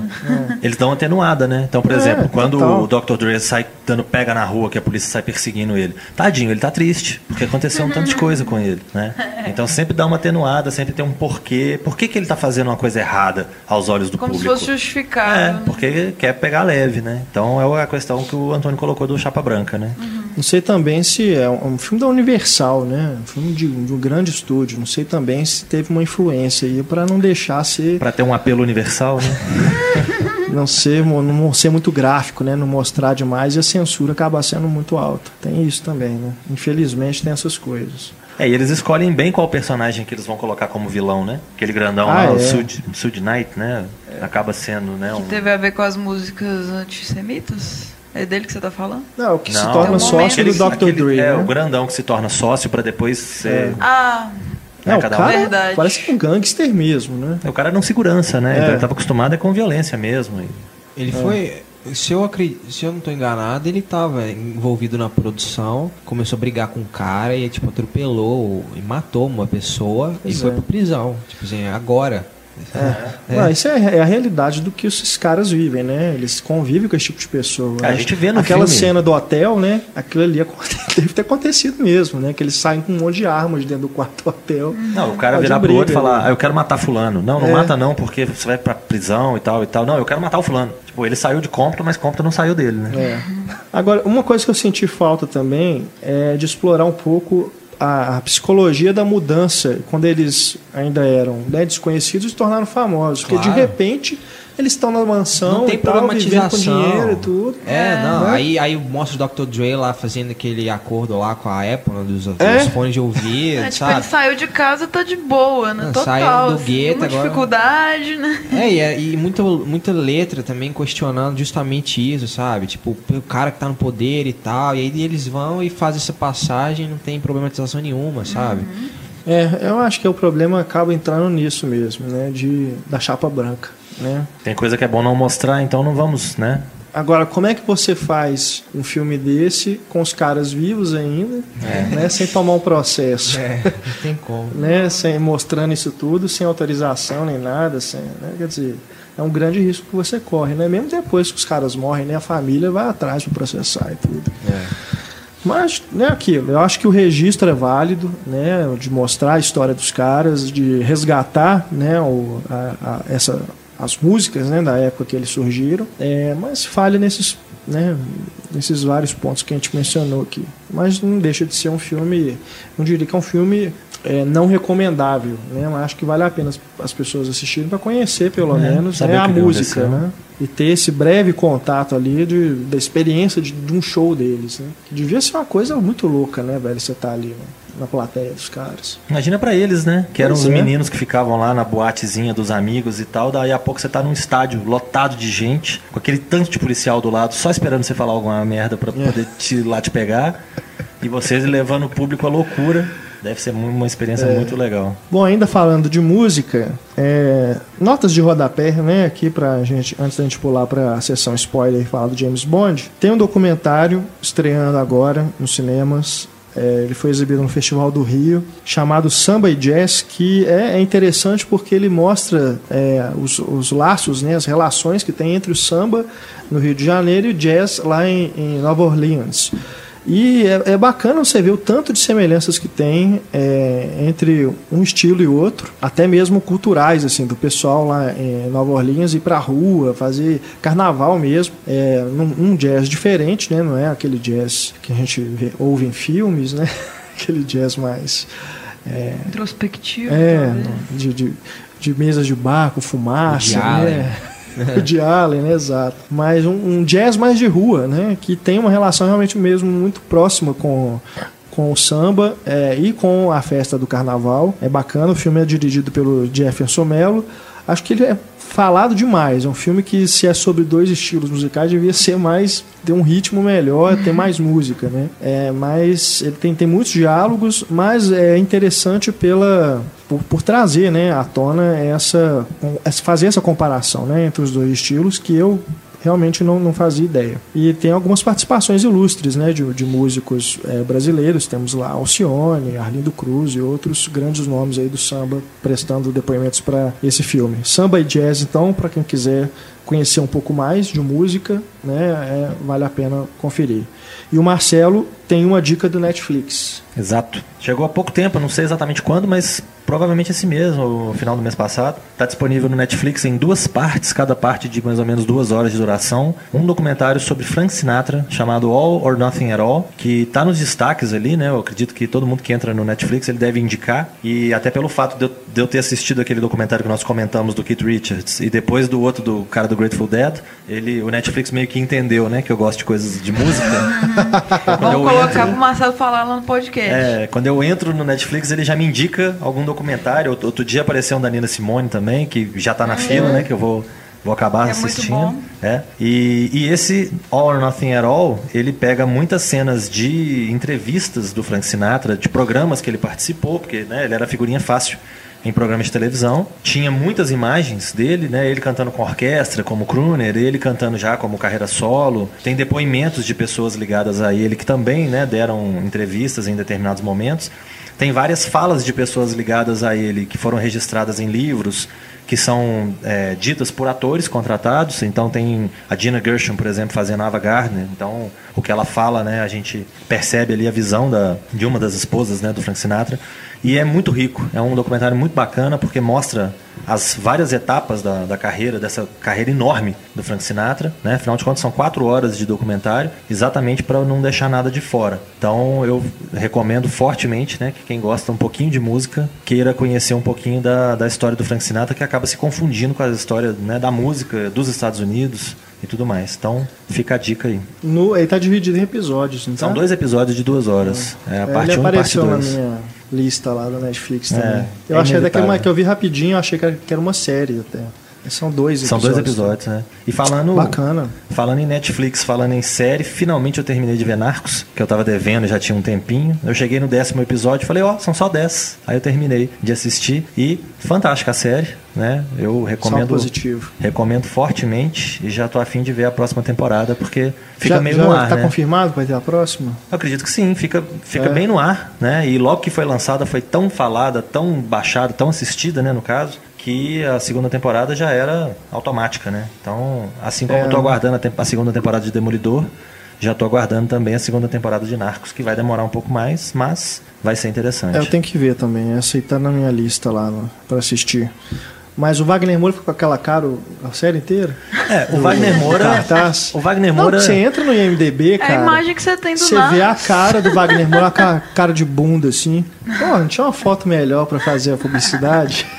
eles dão uma atenuada, né? Então, por É, exemplo, quando total. o Dr. Dre sai dando pega na rua, que a polícia sai perseguindo ele, tadinho, ele tá triste, porque aconteceu um tanto de coisa com ele, né? Então sempre dá uma atenuada, sempre tem um porquê. Por que, que ele tá fazendo uma coisa errada aos olhos do Como se público? fosse justificável. É, porque quer pegar leve, né? Então é a questão que o Antônio colocou do Chapa Branca, né? Não sei também se é um, um filme da Universal, né? Um filme de, de um grande estúdio. Não sei também se teve uma influência aí para não deixar ser, Pra ter um apelo universal, né? não ser, não ser muito gráfico, né? Não mostrar demais e a censura acabar sendo muito alta. Tem isso também, né? Infelizmente tem essas coisas. É, e eles escolhem bem qual personagem que eles vão colocar como vilão, né? Aquele grandão Ah, lá, o é. Sud, Sud Knight, né? Acaba sendo, né? Um... Teve a ver com as músicas antissemitas? É dele que você tá falando? Não, o que se Não, torna tem um sócio momento- do aquele- Dr. Dre, É, né? o grandão que se torna sócio pra depois ser. Ah, né, Não, o cada um- cara Verdade. parece que é um gangster mesmo, né? O cara era um segurança, né? É. Então ele tava acostumado é com violência mesmo. Ele foi. Se eu, acri- se eu não tô enganado, ele tava envolvido na produção, começou a brigar com um cara e tipo, atropelou e matou uma pessoa Pois e foi é. pra prisão. Tipo assim, agora. É. Ah, isso é, é a realidade do que esses caras vivem, né? Eles convivem com esse tipo de pessoa. A né? gente vê no Aquela filme. cena do hotel, né? Aquilo ali deve ter acontecido mesmo, né? Que eles saem com um monte de armas dentro do quarto do hotel. Não, o cara virar pro outro e falar, né? ah, eu quero matar fulano. Não, não É. mata não, porque você vai pra prisão e tal e tal. Não, eu quero matar o fulano. Tipo, ele saiu de Compton, mas Compton não saiu dele, né? É. Agora, uma coisa que eu senti falta também é de explorar um pouco a, a psicologia da mudança quando eles ainda eram né, desconhecidos se tornaram famosos. Porque de Claro. repente eles estão na mansão, Não tem e tal, problematização. dinheiro e tudo. É, não. né? Aí, aí mostra o Dr. Dre lá fazendo aquele acordo lá com a Apple, né, dos, dos É? fones de ouvido, É, tipo, ele sabe? saiu de casa, tá de boa, né? Ah, Total. saiu do assim, gueto agora. dificuldade, né? É, e, é- e muita, muita letra também questionando justamente isso, sabe? Tipo, o cara que tá no poder e tal, e aí eles vão e fazem essa passagem, não tem problematização nenhuma, sabe? É, eu acho que o problema acaba entrando nisso mesmo, né? De, da chapa branca, né? Tem coisa que é bom não mostrar, então não vamos, né? Agora, como é que você faz um filme desse com os caras vivos ainda, né? Sem tomar um processo, É, não tem como. né? Sem mostrando isso tudo, sem autorização nem nada, sem, né? Quer dizer, é um grande risco que você corre, né? Mesmo depois que os caras morrem, né? A família vai atrás para processar e tudo. Mas não é aquilo. Eu acho que o registro é válido, né? De mostrar a história dos caras, de resgatar, né? O, a, a- essa, as músicas, né? Da época que eles surgiram. É, mas falha nesses, né? Nesses vários pontos que a gente mencionou aqui. Mas não deixa de ser um filme. Não diria que é um filme é, não recomendável, né? Mas acho que vale a pena as, as pessoas assistirem para conhecer pelo É, menos né, a música, né? E ter esse breve contato ali de, da experiência de, de um show deles, né? Que devia ser uma coisa muito louca, né, velho? Você tá ali né, na plateia dos caras. Imagina pra eles, né? Que eram Pois os é. meninos que ficavam lá na boatezinha dos amigos e tal. Daí a pouco você tá num estádio lotado de gente, com aquele tanto de policial do lado, só esperando você falar alguma merda pra É. poder te, lá te pegar. E vocês levando o público à loucura. Deve ser uma experiência É. muito legal. Bom, ainda falando de música, é, notas de rodapé, né, aqui pra gente, antes da gente pular pra sessão spoiler e falar do James Bond, tem um documentário estreando agora nos cinemas. É, ele foi exibido no Festival do Rio, chamado Samba e Jazz, que é, é interessante porque ele mostra é, os, os laços, né, as relações que tem entre o samba no Rio de Janeiro e o jazz lá em, em Nova Orleans. E é, é bacana você ver o tanto de semelhanças que tem é, entre um estilo e outro, até mesmo culturais, assim, do pessoal lá em Nova Orleans ir pra rua, fazer carnaval mesmo, é, num, num jazz diferente, né? Não é aquele jazz que a gente vê- ouve em filmes, né? aquele jazz mais Introspectivo. é, de, de, de mesas de bar com fumaça, Allen. né? o de Allen, né? exato. Mas um, um jazz mais de rua, né? Que tem uma relação realmente mesmo muito próxima com, com o samba é, e com a festa do carnaval. É bacana, o filme é dirigido pelo Jefferson Mello. Acho que ele é falado demais. É um filme que, se é sobre dois estilos musicais, devia ser mais. ter um ritmo melhor, ter mais música, né? É, mas ele tem, tem muitos diálogos, mas é interessante pela. Por, por trazer né, à tona essa. essa- fazer essa comparação né, entre os dois estilos que eu realmente não, não fazia ideia. E tem algumas participações ilustres né, de, de músicos eh, brasileiros. Temos lá Alcione, Arlindo Cruz e outros grandes nomes aí do samba prestando depoimentos para esse filme. Samba e jazz, então, para quem quiser conhecer um pouco mais de música, né, é, vale a pena conferir. E o Marcelo tem uma dica do Netflix. Exato. Chegou há pouco tempo, não sei exatamente quando, mas provavelmente esse no final do mês passado. Está disponível no Netflix em duas partes, cada parte de mais ou menos duas horas de duração. Um documentário sobre Frank Sinatra, chamado All or Nothing at All, que está nos destaques ali, né? Eu acredito que todo mundo que entra no Netflix ele deve indicar. E até pelo fato de eu, de eu ter assistido aquele documentário que nós comentamos do Keith Richards e depois do outro do cara do Grateful Dead, ele, o Netflix meio que entendeu, né? Que eu gosto de coisas de música. Vamos colocar entro- pro Marcelo falar lá no podcast. É, quando eu entro no Netflix, ele já me indica algum documentário. Outro, outro dia apareceu um da Nina Simone também, que já tá na fila, né? Que eu vou, vou acabar É assistindo. É. E, e esse All or Nothing at All, ele pega muitas cenas de entrevistas do Frank Sinatra, de programas que ele participou, porque né, ele era figurinha fácil em programas de televisão. Tinha muitas imagens dele, né? Ele cantando com orquestra, como crooner, ele cantando já como carreira solo. Tem depoimentos de pessoas ligadas a ele que também, né, deram entrevistas em determinados momentos. Tem várias falas de pessoas ligadas a ele que foram registradas em livros que são é, ditas por atores contratados. Então tem a Gina Gershon, por exemplo, fazendo Ava Gardner. Então o que ela fala, né, a gente percebe ali a visão da, de uma das esposas, né, do Frank Sinatra. E é muito rico. É um documentário muito bacana porque mostra as várias etapas da, da carreira, dessa carreira enorme do Frank Sinatra, né? Afinal de contas, são quatro horas de documentário, exatamente para não deixar nada de fora. Então, eu recomendo fortemente, né, que quem gosta um pouquinho de música queira conhecer um pouquinho da, da história do Frank Sinatra, que acaba se confundindo com a história né, da música dos Estados Unidos e tudo mais. Então, fica a dica aí. No, ele tá dividido em episódios, não São tá? dois episódios de duas horas. É, a É, parte ele 1 e a parte apareceu na 2. Lista lá da Netflix É, também. eu é achei até que, inevitável. uma, que eu vi rapidinho, eu achei que era, que era uma série até. São dois São episódios. dois episódios, né? E falando, Bacana. falando em Netflix, falando em série, finalmente eu terminei de ver Narcos, que eu tava devendo já tinha um tempinho. Eu cheguei no décimo episódio e falei, ó, são só dez. Aí eu terminei de assistir e fantástica a série, né? Eu recomendo positivo. recomendo fortemente e já tô afim de ver a próxima temporada, porque fica já, meio já no ar, tá né? confirmado que vai ter a próxima? Eu acredito que sim, fica, fica É. bem no ar, né? E logo que foi lançada foi tão falada, tão baixada, tão assistida, né, no caso, que a segunda temporada já era automática, né? Então, assim como É. eu tô aguardando a, a segunda temporada de Demolidor, já tô aguardando também a segunda temporada de Narcos, que vai demorar um pouco mais, mas vai ser interessante. É, eu tenho que ver também. Essa aí tá na minha lista lá pra assistir. Mas o Wagner Moura ficou com aquela cara a série inteira? É, o Wagner Moura, Cartaz. o Wagner Não, Moura você entra no IMDB, É cara. a imagem que você tem do Você Narcos. vê a cara do Wagner Moura, a ca- cara de bunda assim. Pô, não tinha uma foto melhor pra fazer a publicidade?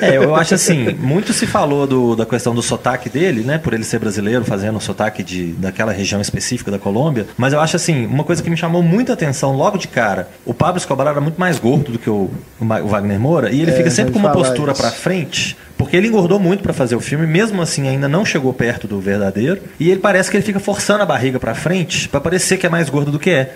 É, eu acho assim, muito se falou do- da questão do sotaque dele, né? Por ele ser brasileiro, fazendo o sotaque de, daquela região específica da Colômbia. Mas eu acho assim, uma coisa que me chamou muita atenção logo de cara. O Pablo Escobar era muito mais gordo do que o, o Wagner Moura. E ele É, fica sempre com uma postura pra frente. Porque ele engordou muito pra fazer o filme, mesmo assim ainda não chegou perto do verdadeiro. E ele parece que ele fica forçando a barriga pra frente pra parecer que é mais gordo do que é.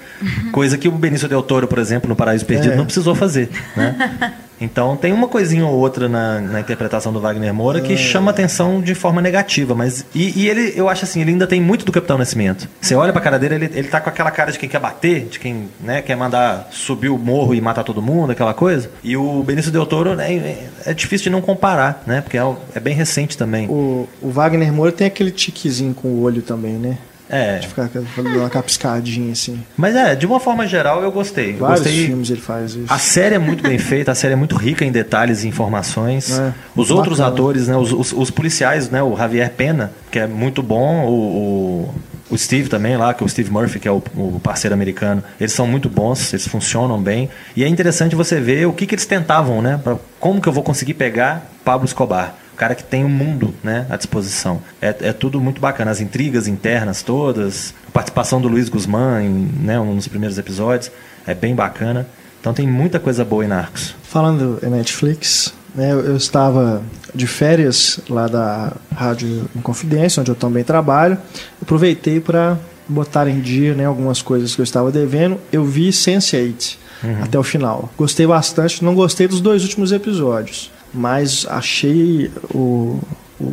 Coisa que o Benício Del Toro, por exemplo, no Paraíso Perdido, É. não precisou fazer, né? Então tem uma coisinha ou outra na, na interpretação do Wagner Moura que chama atenção de forma negativa, mas e, e ele, eu acho assim, ele ainda tem muito do Capitão Nascimento. Você olha pra cara dele, ele, ele tá com aquela cara de quem quer bater, de quem né, quer mandar subir o morro e matar todo mundo, aquela coisa. E o Benício Del Toro né, é, é difícil de não comparar, né? Porque é, é bem recente também. O, o Wagner Moura tem aquele tiquezinho com o olho também, né? É, De ficar dando uma capiscadinha assim. mas é, de uma forma geral eu gostei. Eu Vários gostei filmes ele faz isso. A série é muito bem feita, a série é muito rica em detalhes e informações. É, os outros bacana. atores, né, os, os- os policiais, né, o Javier Pena, que é muito bom, o, o, o Steve também lá, que é o Steve Murphy, que é o, o parceiro americano, eles são muito bons, eles funcionam bem. E é interessante você ver o que, que eles tentavam, né? Pra, como que eu vou conseguir pegar Pablo Escobar? Cara que tem o mundo né, à disposição. É, é tudo muito bacana. As intrigas internas todas, a participação do Luiz Guzmán em né, um dos primeiros episódios, é bem bacana. Então tem muita coisa boa em Narcos. Falando em Netflix, né, eu, estava de férias lá da Rádio Inconfidência, onde eu também trabalho. Aproveitei para botar em dia né, algumas coisas que eu estava devendo. Eu vi Sense8 até o final. Gostei bastante. Não gostei dos dois últimos episódios, mas achei o,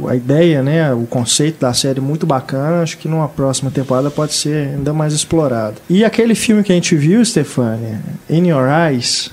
a ideia, né, o conceito da série muito bacana. Acho que numa próxima temporada pode ser ainda mais explorado. E aquele filme que a gente viu, Stefania, In Your Eyes,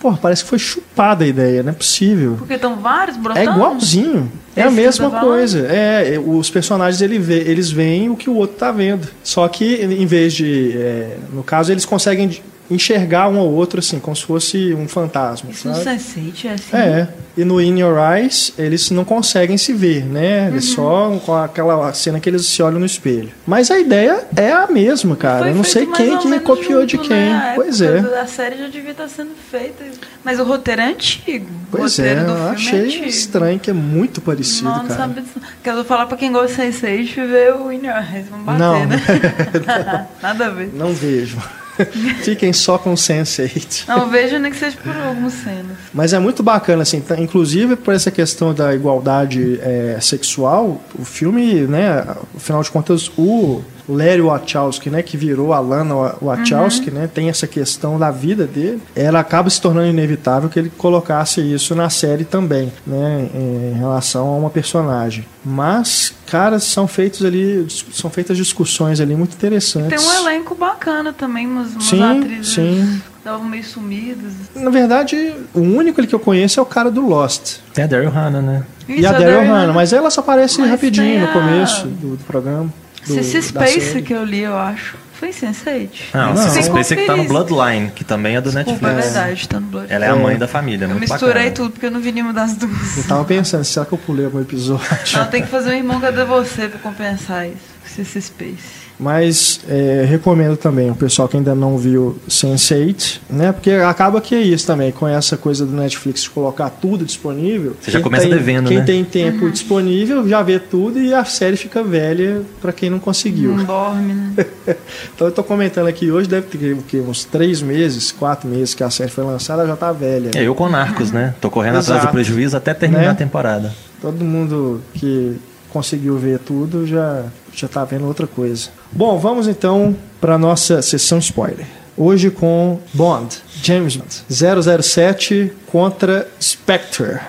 pô, parece que foi chupada a ideia, não é possível. Porque estão vários brotando. É igualzinho. É a Esse que mesma tá coisa. É, é, os personagens ele vê- eles veem o que o outro tá vendo. Só que em vez de, é, no caso, eles conseguem enxergar um ao outro assim, como se fosse um fantasma. Isso no sabe? Sense8 é assim. É. E no In Your Eyes, eles não conseguem se ver, né? Eles Uhum. só com aquela cena que eles se olham no espelho. Mas a ideia é a mesma, cara. Eu não sei quem que copiou de junto, quem. né? Pois é. A série já devia estar sendo feita. Mas o roteiro é antigo. o Pois é, eu é achei antigo. estranho que é muito parecido, Não, não cara. sabe disso. Quero falar pra quem gosta de Sense8 ver o In Your Eyes. Vamos bater, Não. né? Nada a ver. Não vejo. Fiquem só com Sense8. Não, vejo nem que seja por algumas cenas. Mas é muito bacana, assim, tá- inclusive por essa questão da igualdade é, sexual, o filme, né, afinal de contas, o Larry Wachowski, né, que virou a Lana Wachowski, né, tem essa questão da vida dele, ela acaba se tornando inevitável que ele colocasse isso na série também, né, em relação a uma personagem. Mas, cara, são feitos ali, são feitas discussões ali muito interessantes. Tem um elenco bacana também, umas, umas Sim, atrizes sim. estavam meio sumidos. Na verdade, o único que eu conheço é o cara do Lost. Tem a Daryl Hannah, né? e Isso, a Daryl Hannah, mas ela só aparece Mas rapidinho tem no a- começo do, do programa. Do, Sissy Space que eu li, eu acho. Foi Sense8. Não, Não. Sissy Space é que tá no. Bloodline, que também é do Desculpa, é Netflix. verdade, tá no Blood. Ela é a mãe da família, Eu muito misturei bacana. tudo porque eu não vi nenhuma das duas. Eu tava pensando, será que eu pulei algum episódio? Não, tem que fazer um irmão cadê você pra compensar isso. Sissy Space. Mas é, recomendo também o pessoal que ainda não viu Sense8, né? Porque acaba que é isso também, com essa coisa do Netflix de colocar tudo disponível. Você já quem começa tem, devendo, Quem né? tem tempo disponível já vê tudo e a série fica velha pra quem não conseguiu. Não dorme, né? Então eu tô comentando aqui hoje, deve ter o quê? uns três meses, quatro meses que a série foi lançada, ela já tá velha. É, eu com Narcos, né? Tô correndo atrás Exato. do prejuízo até terminar Né? a temporada. Todo mundo que conseguiu ver tudo já já tá vendo outra coisa. Bom, vamos então para nossa sessão spoiler. Hoje com Bond, James Bond, 007 contra Spectre.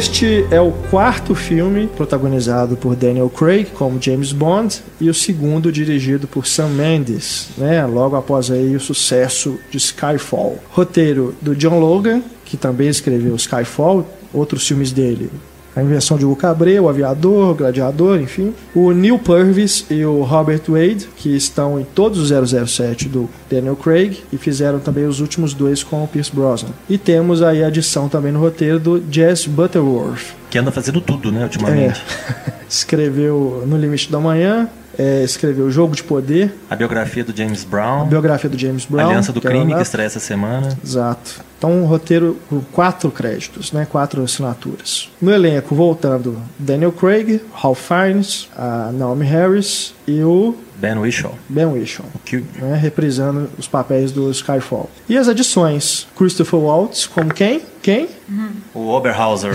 Este é o quarto filme protagonizado por Daniel Craig como James Bond e o segundo dirigido por Sam Mendes, né, logo após aí o sucesso de Skyfall. Roteiro do John Logan, que também escreveu Skyfall, outros filmes dele. A Invenção de Hugo Cabret, O Aviador, O Gladiador, enfim. O Neil Purvis e o Robert Wade, que estão em todos os 007 do Daniel Craig e fizeram também os últimos dois com o Pierce Brosnan. E temos aí a adição também no roteiro do Jess Butterworth, Que anda fazendo tudo, né, ultimamente. escreveu No Limite da Manhã, é, escreveu Jogo de Poder, A biografia do James a Brown, biografia do James Brown. Aliança do que Crime, que estreia essa semana. Exato. Então, um roteiro com quatro créditos, né? quatro assinaturas. No elenco, voltando, Daniel Craig, Ralph Fiennes, a Naomi Harris e o Ben Whishaw. Ben Whishaw, Que né? reprisando os papéis do Skyfall. E as adições, Christopher Waltz como quem? Quem? o Oberhauser.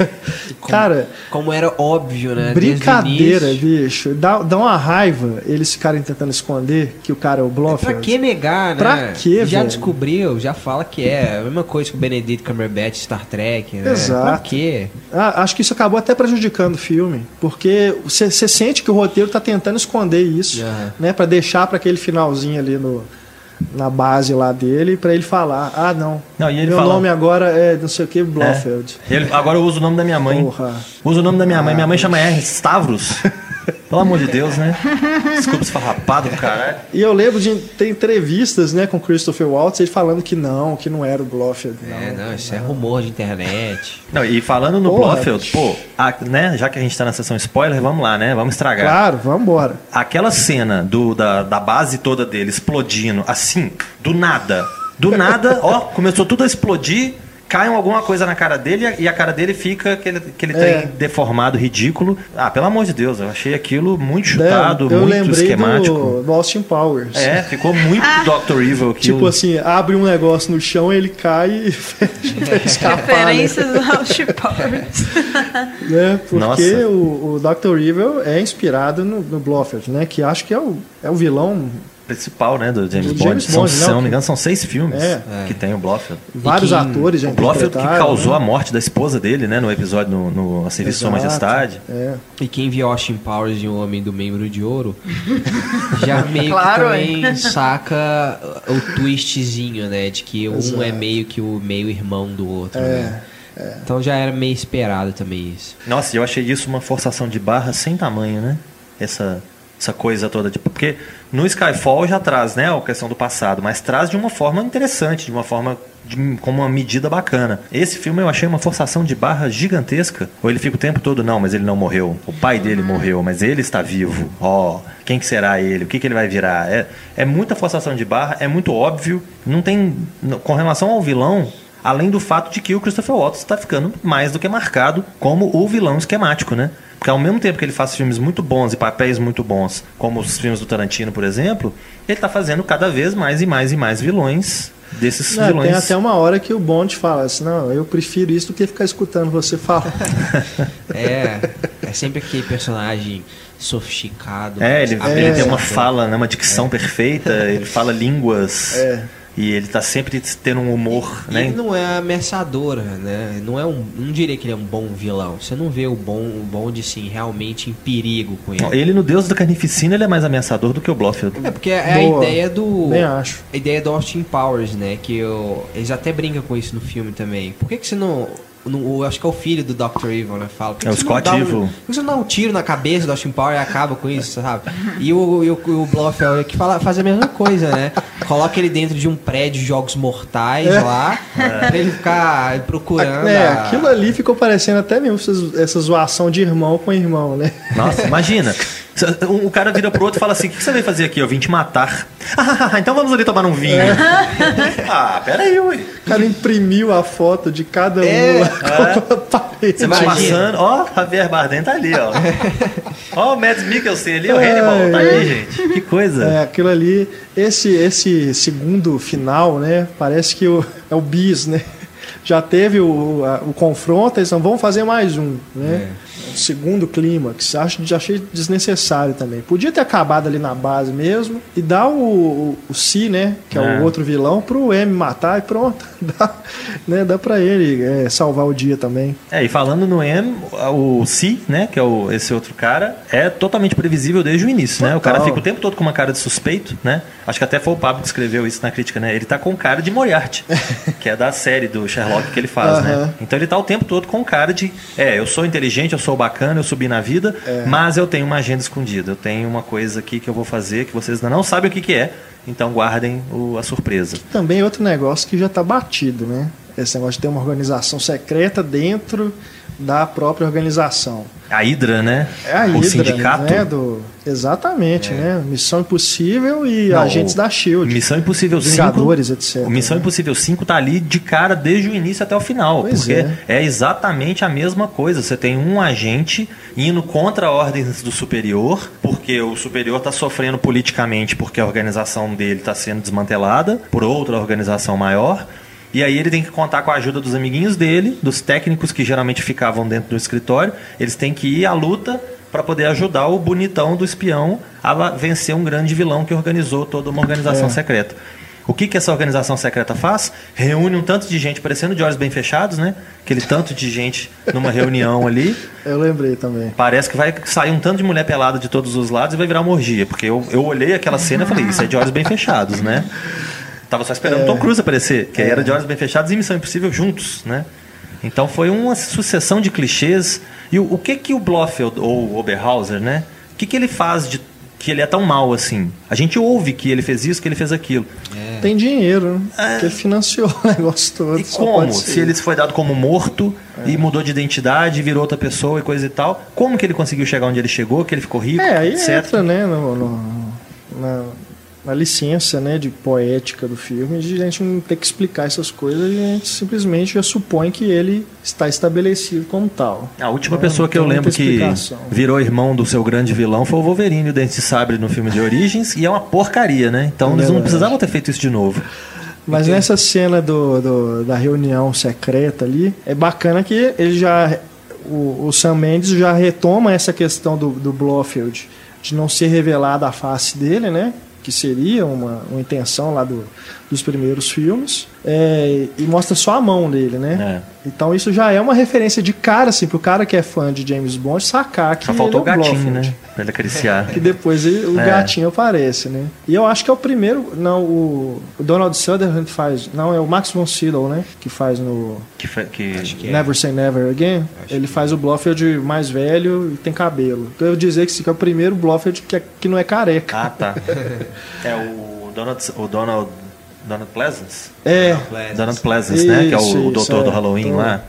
Cara, Como era óbvio, né? brincadeira, bicho. Dá, dá uma raiva eles ficarem tentando esconder que o cara é o Blofeld. Pra que negar, né? Pra quê, Já velho? descobriu, já fala que é. A mesma coisa que o Benedict Cumberbatch Star Trek, né? Exato. Pra quê? Ah, acho que isso acabou até prejudicando o filme, porque você sente que o roteiro tá tentando esconder isso, Aham. né, para deixar para aquele finalzinho ali no na base lá dele para ele falar: "Ah, não. Não, e ele meu fala- nome agora é não sei o que Blofeld". É. Ele- agora eu uso o nome da minha mãe. Porra. Uso o nome da minha mãe. Minha mãe chama R. Stavros. Pelo amor de Deus, né? Desculpa se farrapado do caralho. E eu lembro de ter entrevistas, né, com Christopher Waltz, ele falando que não, que não era o Blofeld, não. É, não, isso é rumor de internet. Não, e falando no Porra, Blofeld, pô, a- né, já que a gente tá na sessão spoiler, vamos lá, né? Vamos estragar. Claro, vamos embora. Aquela cena do, da, da base toda dele explodindo, assim, do nada. Do nada, ó, começou tudo a explodir, cai alguma coisa na cara dele e a- cara dele fica aquele, aquele É. trem deformado, ridículo. Ah, pelo amor de Deus, eu achei aquilo muito chutado, eu muito esquemático. do, do Austin Powers. É, ficou muito Dr. Evil aquilo. Tipo assim, abre um negócio no chão, ele cai e fecha né? Referências do Austin Powers. né? Porque o, o Dr. Evil é inspirado no, no Blofeld, né? Que acho que é o, é o vilão. Principal, né, do James Do Bond. James são, Bond, se não, não me que- engano, são seis filmes É. que tem o Blofeld. Vários quem- atores já O Blofeld que interpretaram, causou né? a morte da esposa dele, né, no episódio no, no A Serviço de Sua Exato. Majestade. É. E quem viu Austin Powers de um homem do membro de ouro já meio Claro, que também saca o twistzinho, né? De que um Exato. é meio que o meio irmão do outro, né? É. Então já era meio esperado também isso. Nossa, e eu achei isso uma forçação de barra sem tamanho, né? Essa, essa coisa toda. Tipo, porque no Skyfall já traz, né, a questão do passado, mas traz de uma forma interessante, de uma forma de, como uma medida bacana. Esse filme eu achei uma forçação de barra gigantesca. Ou ele fica o tempo todo, não, mas ele não morreu. O pai dele morreu, mas ele está vivo. Ó, quem que será ele? O que, que ele vai virar? É, é muita forçação de barra, é muito óbvio. Não tem. Com relação ao vilão, Além do fato de que o Christopher Waltz está ficando mais do que marcado como o vilão esquemático, né? Porque ao mesmo tempo que ele faz filmes muito bons e papéis muito bons, como os filmes do Tarantino, por exemplo, ele está fazendo cada vez mais e mais e mais vilões desses Não, vilões. tem até uma hora que o Bond fala assim, não, eu prefiro isso do que ficar escutando você falar. É, é sempre aquele personagem sofisticado. É, ele, abençoado. ele tem uma fala, né, uma dicção perfeita, ele fala línguas. É. E ele tá sempre tendo um humor, E né? Ele não é ameaçador, né? Não é um, não diria que ele é um bom vilão. Você não vê o bom, o Bond assim realmente em perigo com ele. Ele no Deus da Carnificina ele é mais ameaçador do que o Blofeld. É porque é Boa. a ideia do Nem acho. a ideia do Austin Powers, né? Que eu, eles até brincam com isso no filme também. Por que, que você não, não- o- Acho que é o filho do Dr. Evil, né? Fala. É o Scott dá um- Evil. Por que você não dá um tiro na cabeça do Austin Powers e acaba com isso, sabe? E o, e o, o Blofeld que fala, faz a mesma coisa, né? Coloca ele dentro de um prédio de jogos mortais lá, pra ele ficar procurando. É, a- aquilo ali ficou parecendo até mesmo essa, essa zoação de irmão com irmão, né? Nossa, imagina. Um- O cara vira pro outro e fala assim: O que você veio fazer aqui? Eu vim te matar. Ah, então vamos ali tomar um vinho. Ah, peraí, ui. O cara imprimiu a foto de cada um É. a parede. Você Imagina. passando, ó, Javier Bardem tá ali, ó. Ó, o Mads Mikkelsen ali, o Hannibal, tá aí, gente. Que coisa. É, aquilo ali, esse, esse segundo final, né? Parece que o, é o bis, né? Já teve o, a- o confronto, eles não vão fazer mais um, né? O segundo clímax, acho já achei desnecessário também. Podia ter acabado ali na base mesmo e dar o, o, o Si, né? Que é, É. o outro vilão, pro M matar e pronto. Dá, né? Dá pra ele é, salvar o dia também. É, e falando no M, o Si, né, que é o, esse outro cara, é totalmente previsível desde o início, né? O cara Total. fica o tempo todo com uma cara de suspeito, né? Acho que até foi o Pablo que escreveu isso na crítica, né? Ele tá com cara de Moriarty, que é da série do Sherlock que ele faz, né? Aham. Então ele tá o tempo todo com cara de, é, eu sou inteligente, eu sou bacana, eu subi na vida, É. mas eu tenho uma agenda escondida, eu tenho uma coisa aqui que eu vou fazer que vocês ainda não sabem o que que é, então guardem o- a surpresa. Também outro negócio que já tá batido, né? Esse negócio de ter uma organização secreta dentro da própria organização. A Hydra, né? É a o Hydra, sindicato. né? Do... Exatamente, né? Missão Impossível e Não, agentes da SHIELD. Missão Impossível 5. Vingadores, etc. O Missão Impossível 5 tá ali de cara desde o início até o final. Pois porque é. é. exatamente a mesma coisa. Você tem um agente indo contra ordens do superior, porque o superior está sofrendo politicamente porque a organização dele está sendo desmantelada por outra organização maior. E aí ele tem que contar com a ajuda dos amiguinhos dele, dos técnicos que geralmente ficavam dentro do escritório. Eles têm que ir à luta para poder ajudar o bonitão do espião a vencer um grande vilão que organizou toda uma organização É. secreta. O que, que essa organização secreta faz? Reúne um tanto de gente, parecendo de olhos bem fechados, né? Aquele tanto de gente numa reunião ali. Eu lembrei também. Parece que vai sair um tanto de mulher pelada de todos os lados e vai virar uma orgia. Porque eu, eu olhei aquela cena e falei, isso é de olhos bem fechados, né? Tava só esperando o Tom Cruise aparecer, que aí era de olhos bem fechados e Missão Impossível juntos, né? Então foi uma sucessão de clichês. E o, o que que o Blofeld, ou o Oberhauser, né? O que que ele faz de que ele é tão mal assim? A gente ouve que ele fez isso, que ele fez aquilo. Tem dinheiro, né? Que ele financiou o negócio todo. É. E como? Se ele foi dado como morto e mudou de identidade, virou outra pessoa e coisa e tal, como que ele conseguiu chegar onde ele chegou, que ele ficou rico, É, aí etc. entra, né, no, no- na, na licença, né, de poética do filme, de a gente não ter que explicar essas coisas e a gente simplesmente já supõe que ele está estabelecido como tal. A última Não, pessoa que eu lembro que virou irmão do seu grande vilão foi o Wolverine, o Dente de Sabre no filme de Origens, e é uma porcaria, né? Então eles não precisavam ter feito isso de novo. Mas nessa cena do, do- da reunião secreta ali, é bacana que ele já. O, o Sam Mendes já retoma essa questão do, do Blofeld de não ser revelada a face dele, né? Que seria uma, uma intenção lá do, dos primeiros filmes. É, e mostra só a mão dele, né? É. Então isso já é uma referência de cara, assim, pro cara que é fã de James Bond sacar que Só faltou o ele é o gatinho, Blofeld. né? Pra ele acariciar. Que depois ele- o É. gatinho aparece, né? E eu acho que é o primeiro. Não, o, o Donald Sutherland faz. Não, é o Max von Sydow, né? Que faz no Que, que- que é. Never Say Never Again. Ele faz o Blofeld mais velho e tem cabelo. Então eu dizer que esse que é o primeiro Blofeld que, é- que não é careca. Ah, tá. É o Donald, o Donald, Donald Pleasance? É, Donald Pleasance, né? Que é o, Isso, o doutor isso, do é. Halloween Tô- lá.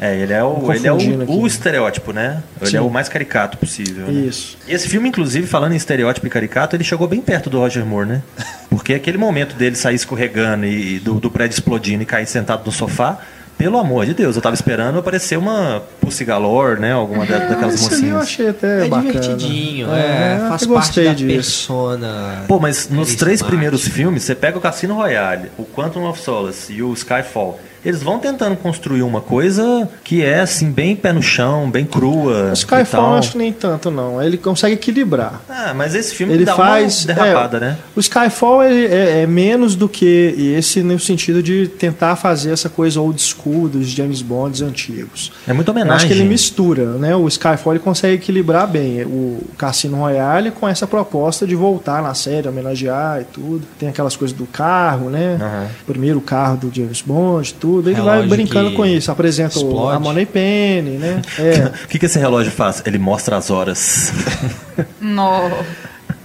É, ele é o, ele é o, o estereótipo, né? Ele Sim. é o mais caricato possível. Né? Isso. E esse filme, inclusive, falando em estereótipo e caricato, ele chegou bem perto do Roger Moore, né? Porque aquele momento dele sair escorregando e do, do prédio explodindo e cair sentado no sofá pelo amor de Deus, eu tava esperando aparecer uma Pussy Galore, né? Alguma da- daquelas Esse ali eu mocinhas. achei até É bacana. divertidinho, É, é, eu faz parte gostei da disso. persona. Pô, mas nos três primeiros filmes, você pega o Cassino Royale, o Quantum of Solace e o Skyfall. Eles vão tentando construir uma coisa que é assim, bem pé no chão, bem crua. O Skyfall eu acho que nem tanto, não. Ele consegue equilibrar. Ah, mas esse filme Ele dá faz. uma derrapada, é, né? O Skyfall é, é menos do que esse no sentido de tentar fazer essa coisa old school dos James Bonds antigos. É muita Eu acho homenagem. que ele mistura, né? O Skyfall ele consegue equilibrar bem o Cassino Royale com essa proposta de voltar na série, homenagear e tudo. Tem aquelas coisas do carro, né? Aham. Primeiro o carro do James Bond, tudo. Ele vai Relógio brincando que com isso. Apresenta explode. a Money Penny, né? É. O que, que esse relógio faz? Ele mostra as horas. No.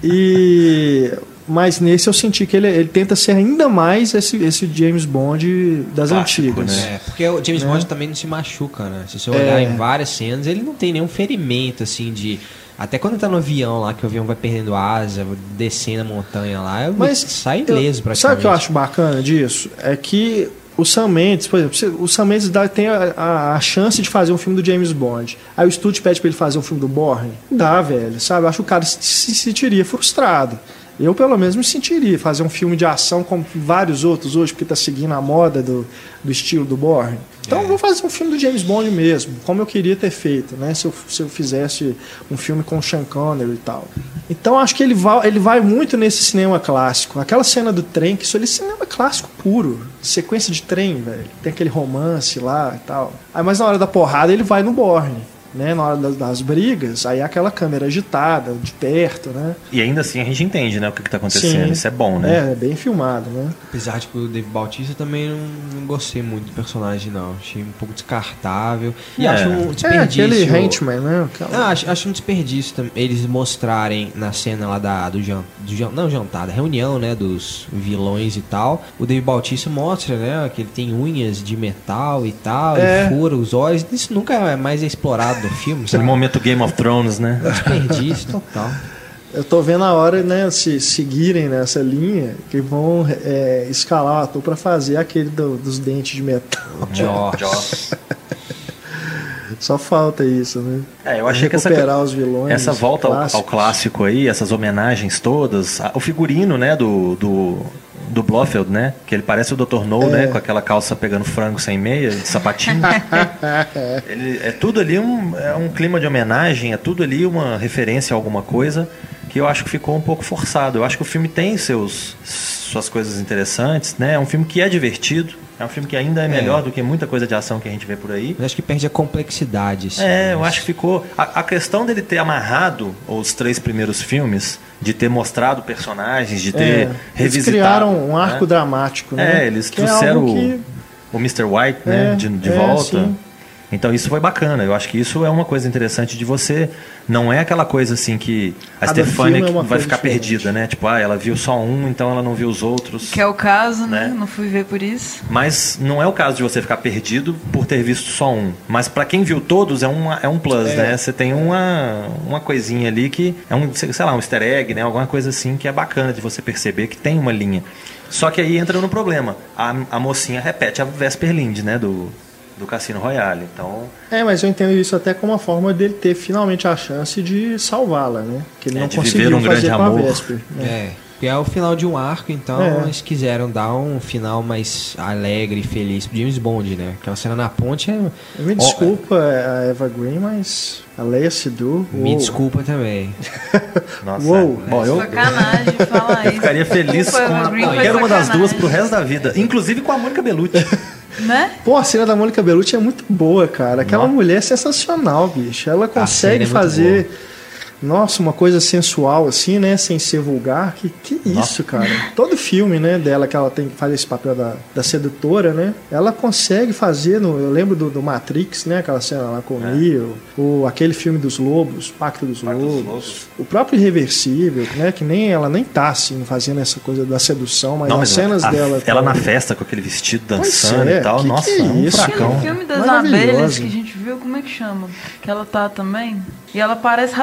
E mas nesse eu senti que ele, ele tenta ser ainda mais esse, esse James Bond das antigas. né? É, porque o James Né? Bond também não se machuca, né? Se você olhar É. em várias cenas, ele não tem nenhum ferimento, assim, de. Até quando ele tá no avião lá, que o avião vai perdendo asa, descendo a montanha lá, ele Mas sai ileso praticamente. Sabe o que eu acho bacana disso? É que o Sam Mendes, por exemplo, o Sam Mendes dá, tem a, a- a chance de fazer um filme do James Bond. Aí o estúdio pede pra ele fazer um filme do Bourne. Dá, velho, sabe? Acho que o cara se, se sentiria frustrado. Eu, pelo menos, me sentiria fazer um filme de ação como vários outros hoje, porque tá seguindo a moda do, do estilo do Bourne. Então eu vou fazer um filme do James Bond mesmo, como eu queria ter feito, né? Se eu, se eu fizesse um filme com o Sean Connery e tal. Então acho que ele vai, ele vai muito nesse cinema clássico. Aquela cena do trem, que isso ali é cinema clássico puro. Sequência de trem, velho. Tem aquele romance lá e tal. Aí, mas na hora da porrada ele vai no Borne. Né, na hora das, das brigas, aí é aquela câmera agitada, de perto, né? E ainda assim a gente entende, né, o que, que tá acontecendo. Sim. Isso é bom, né? É, é bem filmado, né? Apesar de que o Dave Bautista também não, não gostei muito do personagem, não. Achei um pouco descartável. E É. acho um É, desperdício. aquele Henchman, né? Aquela- Ah, acho, acho um desperdício tam- eles mostrarem na cena lá da, do, jan, do jan- não jantar, da reunião, né, dos vilões e tal. O Dave Bautista mostra, né, que ele tem unhas de metal e tal, É. e fura os olhos. Isso nunca é mais explorado filme, Aquele momento Game of Thrones, né? Desperdício total. Eu tô vendo a hora, né, se seguirem nessa linha, que vão é, escalar o ator pra fazer aquele do- dos dentes de metal. Jaws. Só falta isso, né? É, eu achei que essa, Recuperar os vilões. essa volta ao, ao clássico aí, essas homenagens todas, a- o figurino, né, do, do, do Blofeld, né, que ele parece o Dr. No, É. né, com aquela calça pegando frango sem meia, de sapatinho. ele, é tudo ali um, é um clima de homenagem, é tudo ali uma referência a alguma coisa que eu acho que ficou um pouco forçado. Eu acho que o filme tem seus suas coisas interessantes, né? É um filme que é divertido, é um filme que ainda é melhor do que muita coisa de ação que a gente vê por aí. Mas acho que perde a complexidade. assim, É, eu acho que ficou. A, a questão dele ter amarrado os três primeiros filmes, de ter mostrado personagens, de ter É, eles revisitado. criaram um arco né? dramático, né? É, eles Que é trouxeram o, que- o Mr. White, né, É, de, de é, volta. sim. Então isso foi bacana. Eu acho que isso é uma coisa interessante de você. Não é aquela coisa assim que a Stefania é vai ficar diferente. perdida, né? Tipo, ah, ela viu só um, então ela não viu os outros. Que é o caso, né? Né? Não fui ver por isso. Mas não é o caso de você ficar perdido por ter visto só um. Mas pra quem viu todos é, uma, é um plus, né? Você tem uma, uma coisinha ali que é um, sei lá, um easter egg, né? Alguma coisa assim que é bacana de você perceber que tem uma linha. Só que aí entra no problema. A, a mocinha repete a Vesper Lind, né? Do, do Cassino Royale. Então, É, mas eu entendo isso até como uma forma dele ter finalmente a chance de salvá-la, né? Que ele É, não conseguiu viver um fazer grande com amor. a Vesper. né? É, que é o final de um arco, então É. eles quiseram dar um final mais alegre e feliz pro James Bond, né? Aquela cena na ponte é. Me desculpa a Eva Green, mas a Leia Seydoux... Me desculpa também. nossa. Uou. Bom, eu, Sacanagem falar eu isso. ficaria feliz Desculpa, com Eva Green, foi qualquer uma das duas pro resto da vida. Inclusive com a Mônica Bellucci. Né? Pô, a cena da Mônica Bellucci é muito boa, cara. Aquela Nossa. mulher é sensacional, bicho. Ela consegue é muito fazer, nossa, uma coisa sensual assim, né? Sem ser vulgar. Que, que isso, Nossa. cara. Todo filme, né, dela que ela tem que fazer esse papel da, da sedutora, né? Ela consegue fazer, no, eu lembro do, do Matrix, né? Aquela cena lá com o Neo. O, aquele filme dos lobos, Pacto dos, Pacto dos lobos. Lobos. O próprio Irreversível, né? Que nem ela nem tá assim fazendo essa coisa da sedução, mas Não, as mas cenas a- dela. ela na festa com aquele vestido dançando é, e tal. que Nossa, que é um isso, fracão. Aquele filme das abelhas que a gente viu, como é que chama? Que ela tá também? E ela parece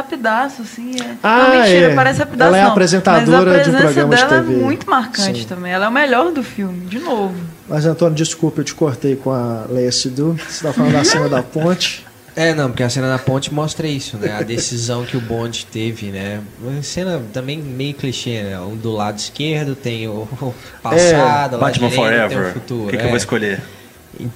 rapidaço, assim. É... Ah, não, mentira, é. parece rapidaço. Ela é não. apresentadora Mas de um a presença programa de dela TV. é muito marcante Sim. também. Ela é o melhor do filme, de novo. Mas, Antônio, desculpa, eu te cortei com a Leia Sidu. Você tá falando da cena da ponte. É, não, porque a cena da ponte mostra isso, né? A decisão que o Bond teve, né? Uma cena também meio clichê, né? Um do lado esquerdo tem o o passado, o lado Batman direito tem o Forever. futuro. O que, que é. eu vou escolher?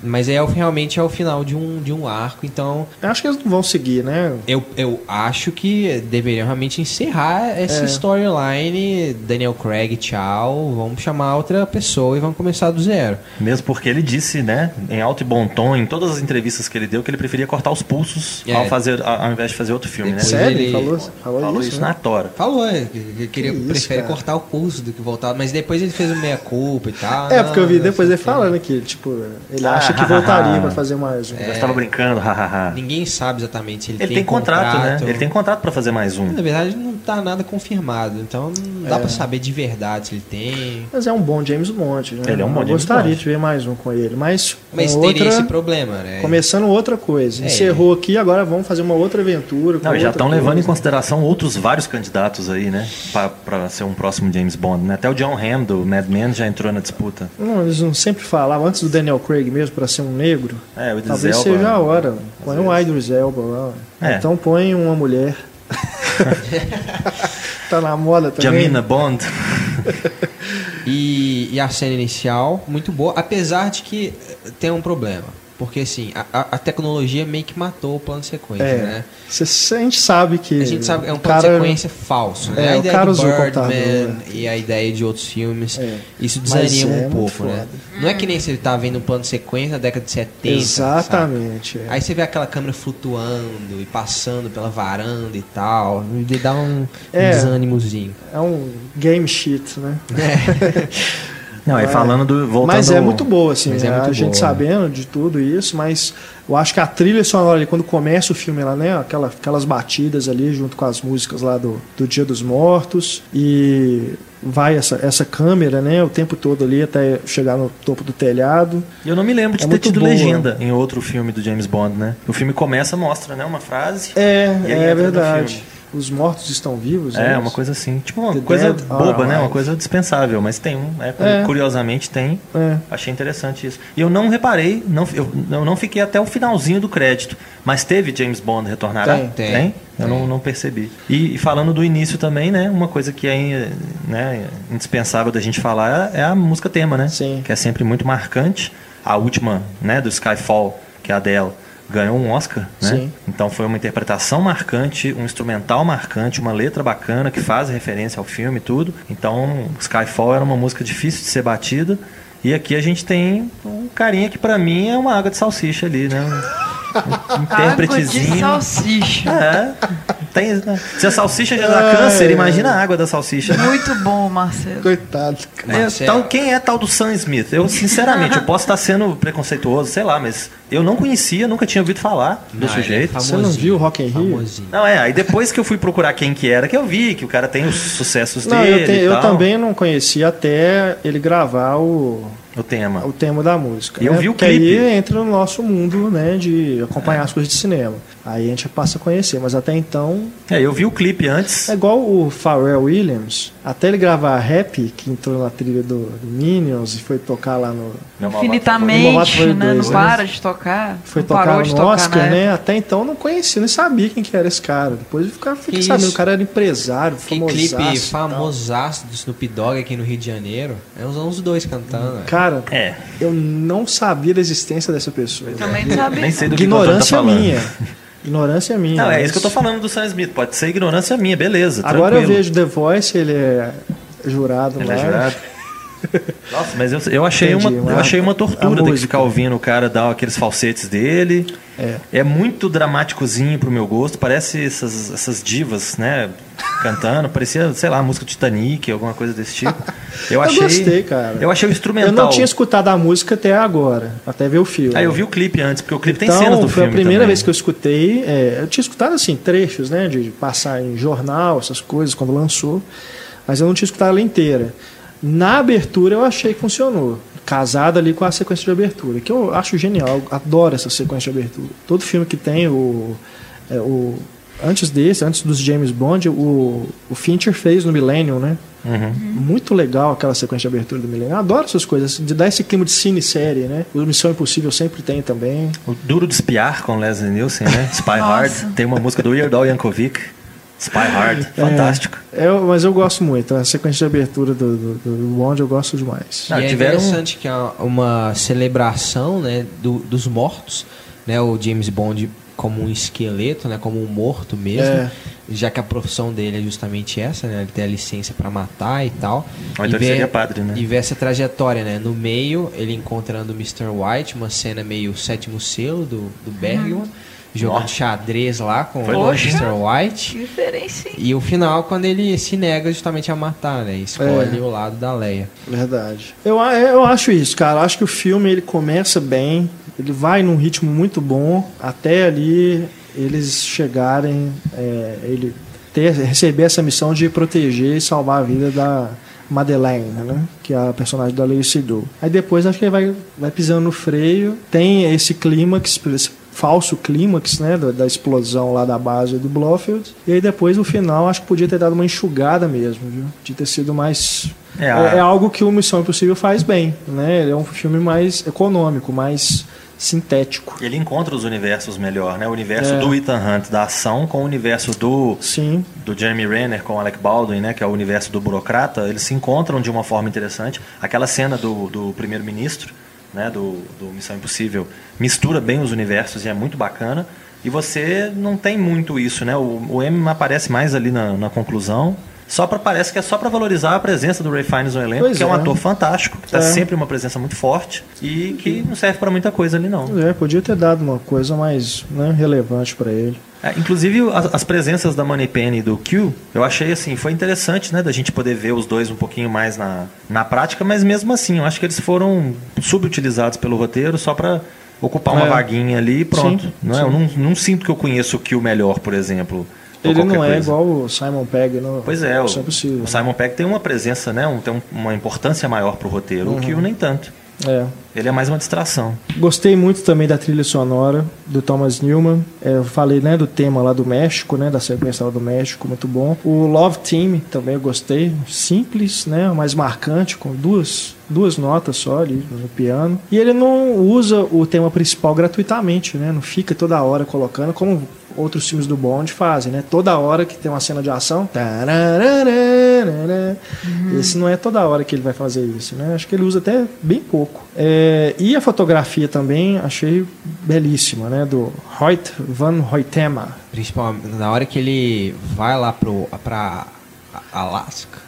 Mas é realmente é o final de um, de um arco, então Eu acho que eles não vão seguir, né? eu, eu acho que deveriam realmente encerrar essa É. storyline. Daniel Craig, tchau. Vamos chamar outra pessoa e vamos começar do zero. Mesmo porque ele disse, né, em alto e bom tom, em todas as entrevistas que ele deu, que ele preferia cortar os pulsos É. ao, fazer, ao invés de fazer outro filme, né? Sério? ele- Falou, falou, Falou isso, isso né? na tora. Falou, é, que, que queria, Que isso, prefere cara. cortar o pulso do que voltar, mas depois ele fez o meia-culpa e tal. É, porque eu vi depois ele falando que, tipo, ele acha que voltaria pra fazer mais um. Eu estava brincando, hahaha. Ninguém sabe exatamente se ele, Ele tem contrato, né? Ele tem contrato pra fazer mais um. Na verdade, não tá nada confirmado, então não É. dá pra saber de verdade se ele tem. Mas é um bom James Bond, né? Ele é um bom Eu James gostaria Bond. de ver mais um com ele, mas, Mas com teria outra, esse problema, né? começando outra coisa. É. Encerrou aqui, agora vamos fazer uma outra aventura. com Não, e já outra estão levando em consideração outros vários candidatos aí, né? Pra, pra ser um próximo James Bond, né? Até o John Hamm do Mad Men já entrou na disputa. Não, eles não sempre falavam, antes do Daniel Craig mesmo, pra ser um negro, É, o Idris talvez Elba. seja a hora. Põe um Idris Elba lá. É. Então põe uma mulher. tá na moda também. Jamina Bond. E, e a cena inicial, muito boa, apesar de que tem um problema. Porque assim, a, a- tecnologia meio que matou o plano de sequência, É. né? Cê- a gente sabe que. A gente sabe que é um o plano cara- de sequência falso, né? É, a o ideia cara do usou o Birdman e a ideia de outros filmes, É. isso desanima é um pouco, né? Não é que nem ele tá vendo um plano de sequência na década de 70. Exatamente. é. Aí você vê aquela câmera flutuando e passando pela varanda e tal, e dá um, um É. desânimozinho. É um game shit, né? Não, aí falando do. Voltando Mas é muito boa, assim, Mas é a muito gente boa. sabendo de tudo isso, mas eu acho que a trilha sonora ali, quando começa o filme lá, né? Aquela, aquelas batidas ali junto com as músicas lá do, do Dia dos Mortos e vai essa, essa câmera, né? O tempo todo ali até chegar no topo do telhado. Eu não me lembro de É ter tido boa. legenda em outro filme do James Bond, né? O filme começa, mostra, né? Uma frase. É, é verdade. Os mortos estão vivos, É, né? uma coisa assim. Tipo, uma The coisa Dead boba, né? Uma coisa dispensável, mas tem um. É, É. Curiosamente tem. É. Achei interessante isso. E eu não reparei, não, eu, eu não fiquei até o finalzinho do crédito. Mas teve James Bond retornará? Tem. Tem. Eu Tem. não, não percebi. E, e falando do início também, né? Uma coisa que é né, indispensável da gente falar é a música tema, né? Sim. Que é sempre muito marcante. A última, né, do Skyfall, que é a dela, ganhou um Oscar, né? Sim. Então foi uma interpretação marcante, um instrumental marcante, uma letra bacana que faz referência ao filme e tudo. Então, Skyfall era uma música difícil de ser batida. E aqui a gente tem um carinha que pra mim é uma água de salsicha ali, né? Um Água de intérpretezinho. salsicha. É, tem, né? Se a salsicha já dá Ai, câncer, imagina a água da salsicha. Muito bom, Marcelo. Coitado. É, Marcelo. tal- quem é tal do Sam Smith? Eu, sinceramente, eu posso estar sendo preconceituoso, sei lá, mas eu não conhecia, nunca tinha ouvido falar do Não, é sujeito. famosinho, Você não viu Rock in Rio? famosinho. Não, é, aí depois que eu fui procurar quem que era, que eu vi que o cara tem os sucessos Não, dele eu, te- e eu também não conhecia até ele gravar o, o tema. o tema da música. E eu né? vi o Porque clipe. aí entra no nosso mundo, né, de acompanhar as coisas de cinema. Aí a gente passa a conhecer, mas até então É, eu vi o clipe antes. é igual o Pharrell Williams, até ele gravar Rap, que entrou na trilha do, do Minions e foi tocar lá no Infinitamente, favorito. né? Não Dois, né? para de tocar. foi não tocar parou no de tocar Oscar, né? época. Até então eu não conhecia, nem sabia quem que era esse cara. Depois eu ficava, fiquei Que sabendo, o cara era empresário, Que famosaço clipe e famosaço do Snoop Dogg aqui no Rio de Janeiro. É uns, uns dois cantando. né? Cara, É, eu não sabia da existência dessa pessoa. Também não sabia. nem sei do tá Ignorância minha. Ignorância minha. Não, é mas- isso que eu tô falando do Sam Smith. Pode ser ignorância minha, beleza. Agora eu tranquilo. vejo The Voice, ele é jurado Ele lá. é jurado. Nossa, mas eu, eu, achei, Entendi, uma, eu achei uma tortura ter que ficar ouvindo o cara dar aqueles falsetes dele. É. muito dramáticozinho pro meu gosto. Parece essas, essas divas, né? Cantando. Parecia, sei lá, a música Titanic, alguma coisa desse tipo. Eu, achei, gostei, cara. Eu achei o Eu instrumental. não tinha escutado a música até agora, até ver o filme. Aí eu vi o clipe antes, porque o clipe então, tem cenas do foi filme a primeira também. vez que eu escutei. é, eu tinha escutado assim, trechos, né? De passar em jornal, essas coisas, quando lançou. Mas eu não tinha escutado ela inteira. Na abertura eu achei que funcionou. Casada ali com a sequência de abertura, que eu acho genial. Eu adoro essa sequência de abertura. Todo filme que tem o, é, o antes desse, antes dos James Bond, o, o Fincher fez no Millennium, né? Uhum. Muito legal aquela sequência de abertura do Millennium. Eu adoro essas coisas, de dar esse clima de cine-série, né? O Missão Impossível sempre tem também. O Duro de Espiar com Leslie Nielsen, né? Spy. Hard. Tem uma música do Weird Al Yankovic. Spy Hard. Fantástico. É, eu- mas eu gosto muito. A sequência de abertura do, do, do Bond eu gosto demais. Ah, e é tiveram- interessante que é uma celebração né, do- dos mortos, né, o James Bond como um esqueleto, né, como um morto mesmo, É. já que a profissão dele é justamente essa, né, ele tem a licença para matar e tal. Ou e então ele seria padre, né? E ver essa trajetória, né, no meio ele encontrando o Mr. White, uma cena meio sétimo selo do, do Bergman, jogando Nossa. xadrez lá com Foi o? Mr. White. Hein? E o final, quando ele se nega justamente a matar, né? Escolhe É. o lado da Leia. Verdade. Eu, eu acho isso, cara. Eu acho que o filme ele começa bem, ele vai num ritmo muito bom, até ali eles chegarem, é, ele ter, receber essa missão de proteger e salvar a vida da Madeleine, né? Que é a personagem da Lei Seydoux. Aí depois acho que ele vai, vai pisando no freio, tem esse clímax, esse falso clímax, né? Da, da explosão lá da base do Blofeld. E aí depois no final acho que podia ter dado uma enxugada mesmo, viu? De ter sido mais É, é, a- é algo que o Missão Impossível faz bem, né? Ele é um filme mais econômico, mais sintético. Ele encontra os universos melhor, né? O universo É. do Ethan Hunt da ação com o universo do, Sim, do Jeremy Renner com Alec Baldwin, né? Que é o universo do burocrata. Eles se encontram de uma forma interessante. Aquela cena do, do primeiro-ministro, né? Do, do Missão Impossível, mistura bem os universos e é muito bacana. E você não tem muito isso, né? O, o M aparece mais ali na, na conclusão. Só pra, parece que é só para valorizar a presença do Ray Fiennes no elenco, Pois que é um é. ator fantástico, que tá É. sempre uma presença muito forte e que não serve pra muita coisa ali não. é, podia ter dado uma coisa mais né, relevante pra ele. É, inclusive as, as presenças da Moneypenny e do Q, eu achei assim, foi interessante, né, da gente poder ver os dois um pouquinho mais na, na prática, mas mesmo assim, eu acho que eles foram subutilizados pelo roteiro só pra ocupar uma É. vaguinha ali e pronto. Sim, não é? sim. Eu não, não sinto que eu conheço o Q melhor, por exemplo. Ele não é coisa. igual o Simon Pegg no Pois é, o, Missão Impossível. o Simon Pegg tem uma presença, né, um, tem um- uma importância maior pro roteiro, Uhum. o Q nem tanto. É. Ele é mais uma distração. Gostei muito também da trilha sonora do Thomas Newman. É, eu falei né, do tema lá do México, né, da sequência lá do México, muito bom. O Love Team também eu gostei. Simples, né, mais marcante, com duas, duas notas só ali no piano. E ele não usa o tema principal gratuitamente, né? Não fica toda hora colocando, como outros filmes do Bond fazem, né? Toda hora que tem uma cena de ação. tararararara. Esse não é toda hora que ele vai fazer isso, né? Acho que ele usa até bem pouco. É, e a fotografia também achei belíssima, né? Do Hoyt van Hoytema. Principalmente na hora que ele vai lá pro, pra Alasca.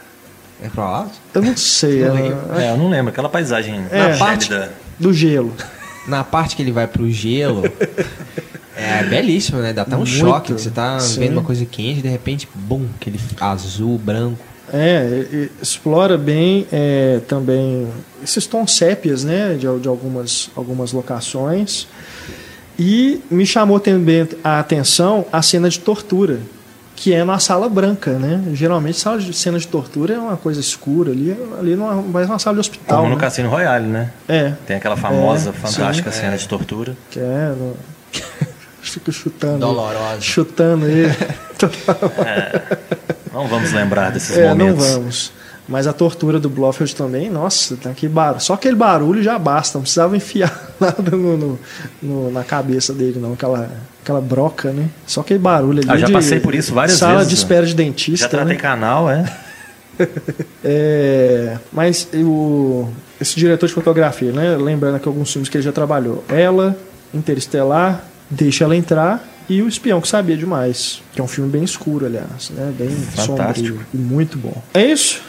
É pro Alasca? Eu não sei. Não é-. É, eu não lembro, aquela paisagem É. na parte- gélida. do gelo. Na parte que ele vai pro gelo. É belíssimo, né? Dá até um Muito, choque. que Você tá sim. vendo uma coisa quente e de repente, bum, aquele azul, branco. É, explora bem é, também esses tons sépias, né, de, de algumas, algumas locações. E me chamou também a atenção a cena de tortura, que é na sala branca, né? Geralmente sala de cena de tortura é uma coisa escura ali, ali numa, mais uma sala de hospital. Como no né? Cassino Royale, né? É, Tem aquela famosa, É, fantástica sim. cena de tortura. que é no... Fico chutando. Dolorosa. Chutando ele. Não vamos lembrar desses É, não momentos. vamos. Mas a tortura do Blofeld também, nossa, tá que bar... só aquele barulho já basta, não precisava enfiar nada no, no- no- na cabeça dele, não, aquela, aquela broca, né? Só aquele barulho ali. Ah, já de passei por isso várias sala vezes, de né? espera de Já dentista. tratei né? canal, é? É, mas o, esse diretor de fotografia, né? Lembrando aqui alguns filmes que ele já trabalhou: Ela, Interestelar, Deixa Ela Entrar e O Espião que Sabia Demais, que é um filme bem escuro, aliás, né? Bem Fantástico. sombrio e muito bom. É isso?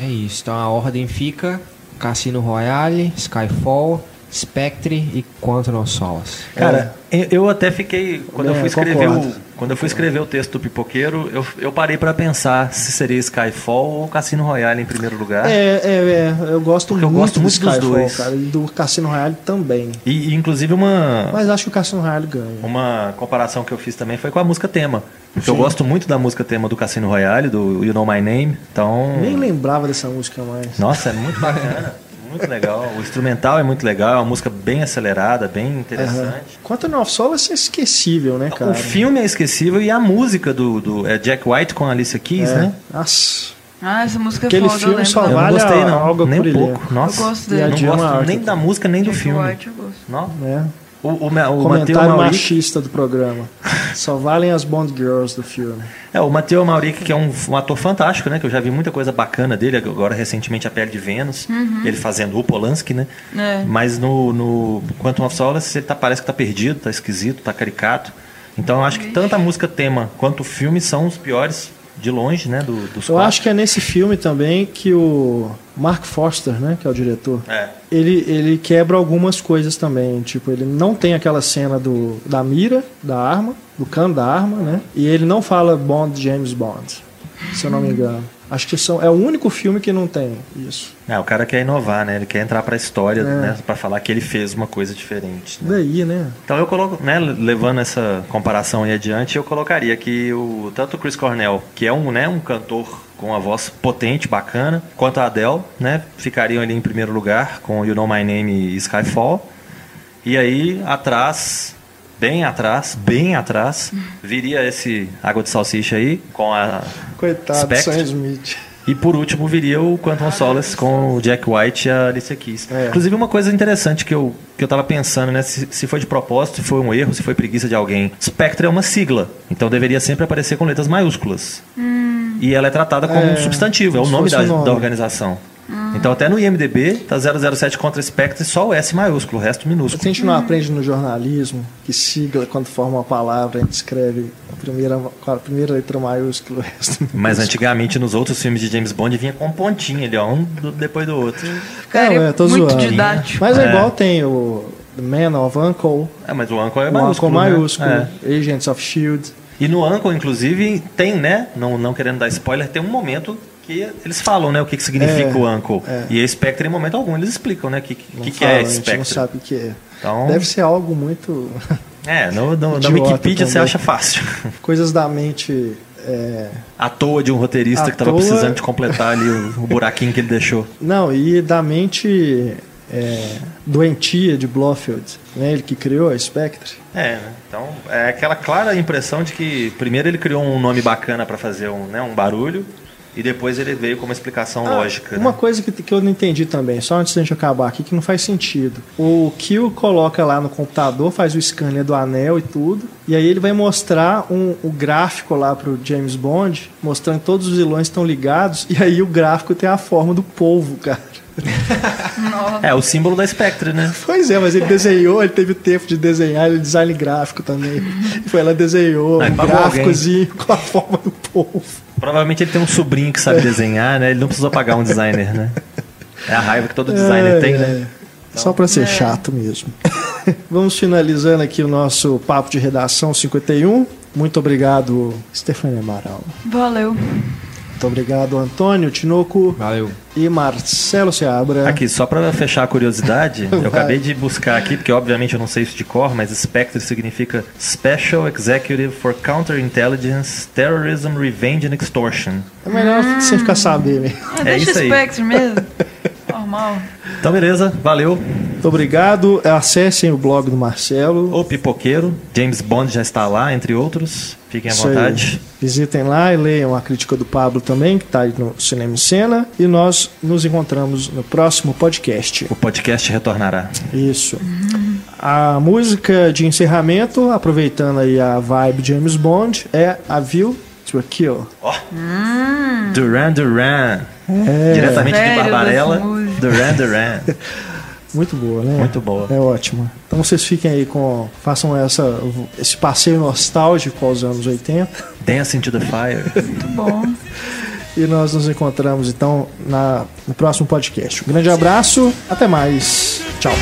É isso. Então a ordem fica: Cassino Royale, Skyfall, Spectre e Quantum of Solace. Cara, eu- eu até fiquei. Quando eu É, fui escrever o, concordo. quando eu fui escrever o texto do Pipoqueiro, eu, eu parei pra pensar se seria Skyfall ou Cassino Royale em primeiro lugar. É, é, é, eu gosto Porque eu muito, gosto do muito dos Skyfall, dois. cara, e do Cassino Royale também. E, e, inclusive uma, Mas acho que o Cassino Royale ganha. uma comparação que eu fiz também foi com a música tema. Porque eu Sim. gosto muito da música tema do Cassino Royale, do You Know My Name. Então. Nem lembrava dessa música mais. Nossa, é muito bacana. Muito legal. O instrumental é muito legal, é uma música bem acelerada, bem interessante. Quanto of Solace é esquecível, né, cara? O filme é esquecível e a música do, do é Jack White com a Alicia Keys, É. né? Nossa. Ah, essa música é Aquele foda, eu filme só Eu vale não gostei, não. algo nem um pouco. Nossa, Eu gosto dele. não gosto nem da música, nem do Jack filme. White, eu gosto. Não. né? O, o, o, Comentário Mauric, machista do programa. Só valem as Bond Girls do filme. é, o Mateu Mauric, que é um, um ator fantástico, né? Que eu já vi muita coisa bacana dele, agora recentemente A Pele de Vênus, ele fazendo o Polanski, né? É. Mas no, no Quantum of Solace ele tá, parece que tá perdido, tá esquisito, tá caricato. Então eu acho que tanto a música tema quanto o filme são os piores de longe, né? Do, dos Eu quatro. acho que é nesse filme também que o Mark Foster, né, que é o diretor, É. ele, ele quebra algumas coisas também. Tipo, ele não tem aquela cena do, da mira, da arma, do cano da arma, né? E ele não fala Bond, James Bond, se eu não me engano. Acho que são, é o único filme que não tem isso. É, o cara quer inovar, né? Ele quer entrar pra história, É. né? Pra falar que ele fez uma coisa diferente. né? Daí, né? Então eu coloco, né, levando essa comparação aí adiante, eu colocaria que o tanto o Chris Cornell, que é um, né, um cantor com uma voz potente, bacana, quanto a Adele, né, ficariam ali em primeiro lugar com You Know My Name e Skyfall. E aí atrás, bem atrás, bem atrás, viria esse Água de Salsicha aí com a Coitado, Spectre. Sam Smith. e por último viria o Quantum Solace com o Jack White e a Alicia Keys. É. Inclusive uma coisa interessante que eu, que eu tava pensando, né? Se, se foi de propósito, se foi um erro, se foi preguiça de alguém. Spectre é uma sigla, então deveria sempre aparecer com letras maiúsculas. E ela é tratada como É, um substantivo, é o nome da, nome. da organização. Então até no IMDB tá 007 contra Spectre só o S maiúsculo, o resto Se a minúsculo. gente não aprende no jornalismo que sigla, quando forma uma palavra, a gente escreve a primeira, com a primeira letra maiúscula, o resto Mas antigamente nos outros filmes de James Bond vinha com um pontinho ali, ó, um do- depois do outro. Cara, Não, é, tô muito zoando. didático. Mas é, É. igual tem o The Man of Uncle, É, mas o Uncle é o maiúsculo. Uncle né? maiúsculo, É. Agents of S.H.I.E.L.D. E no Uncle, inclusive, tem, né? Não, não querendo dar spoiler, tem um momento que eles falam, né? O que, que significa É, o Uncle. é. E a Spectre, em momento algum, eles explicam, né? O que, que, que é a gente Spectre. não sabe o que é. Então, Deve ser algo muito... é, no, no, na Wikipedia você também. acha fácil. coisas da mente... é, À toa de um roteirista À que tava toa. precisando de completar ali o, o buraquinho que ele deixou. Não, e da mente é, doentia de Blofeld, né? Ele que criou a Spectre. É? Então, é aquela clara impressão de que primeiro ele criou um nome bacana para fazer um, né, um barulho e depois ele veio com uma explicação Ah, lógica. Uma né? coisa que, que eu não entendi também, só antes da gente acabar aqui, que não faz sentido. O Kill coloca lá no computador, faz o scanner do anel e tudo, e aí ele vai mostrar um, o gráfico lá pro James Bond, mostrando que todos os vilões estão ligados, e aí o gráfico tem a forma do polvo, cara. É, o símbolo da Spectre, né? Pois é, mas ele desenhou, ele teve o tempo de desenhar, ele é design gráfico também. Foi lá desenhou Aí um pagou gráficozinho com a forma do polvo. Provavelmente ele tem um sobrinho que sabe desenhar, né? Ele não precisou pagar um designer, né? É a raiva que todo designer É, tem, é. né? Só pra ser chato mesmo. Vamos finalizando aqui o nosso papo de redação 51. Muito obrigado, Stefania Amaral. Valeu. Muito obrigado, Antônio Tinoco Valeu. e Marcelo Seabra. Aqui, só pra fechar a curiosidade, eu acabei de buscar aqui, porque obviamente eu não sei isso de cor, mas Spectre significa Special Executive for Counterintelligence, Terrorism, Revenge and Extortion. É melhor sem ficar sabendo. Ah, É deixa isso aí. Spectre mesmo. Normal. Então, beleza, valeu. Muito obrigado. Acessem o blog do Marcelo. O Pipoqueiro, James Bond já está lá, entre outros. Fiquem à Isso aí. vontade. Visitem lá e leiam a crítica do Pablo também, que está aí no Cinema em Cena. E nós nos encontramos no próximo podcast. O podcast retornará. Isso. A música de encerramento, aproveitando aí a vibe James Bond, é A View to a Kill. Ó, Duran Duran. É, Diretamente de Velho Barbarella, dessa música. Duran Duran. muito boa, né? Muito boa. É ótima. Então vocês fiquem aí com. Façam essa, esse passeio nostálgico aos anos 80. Dance into the Fire. Muito bom. E nós nos encontramos então na, no próximo podcast. Um grande abraço, até mais. Tchau.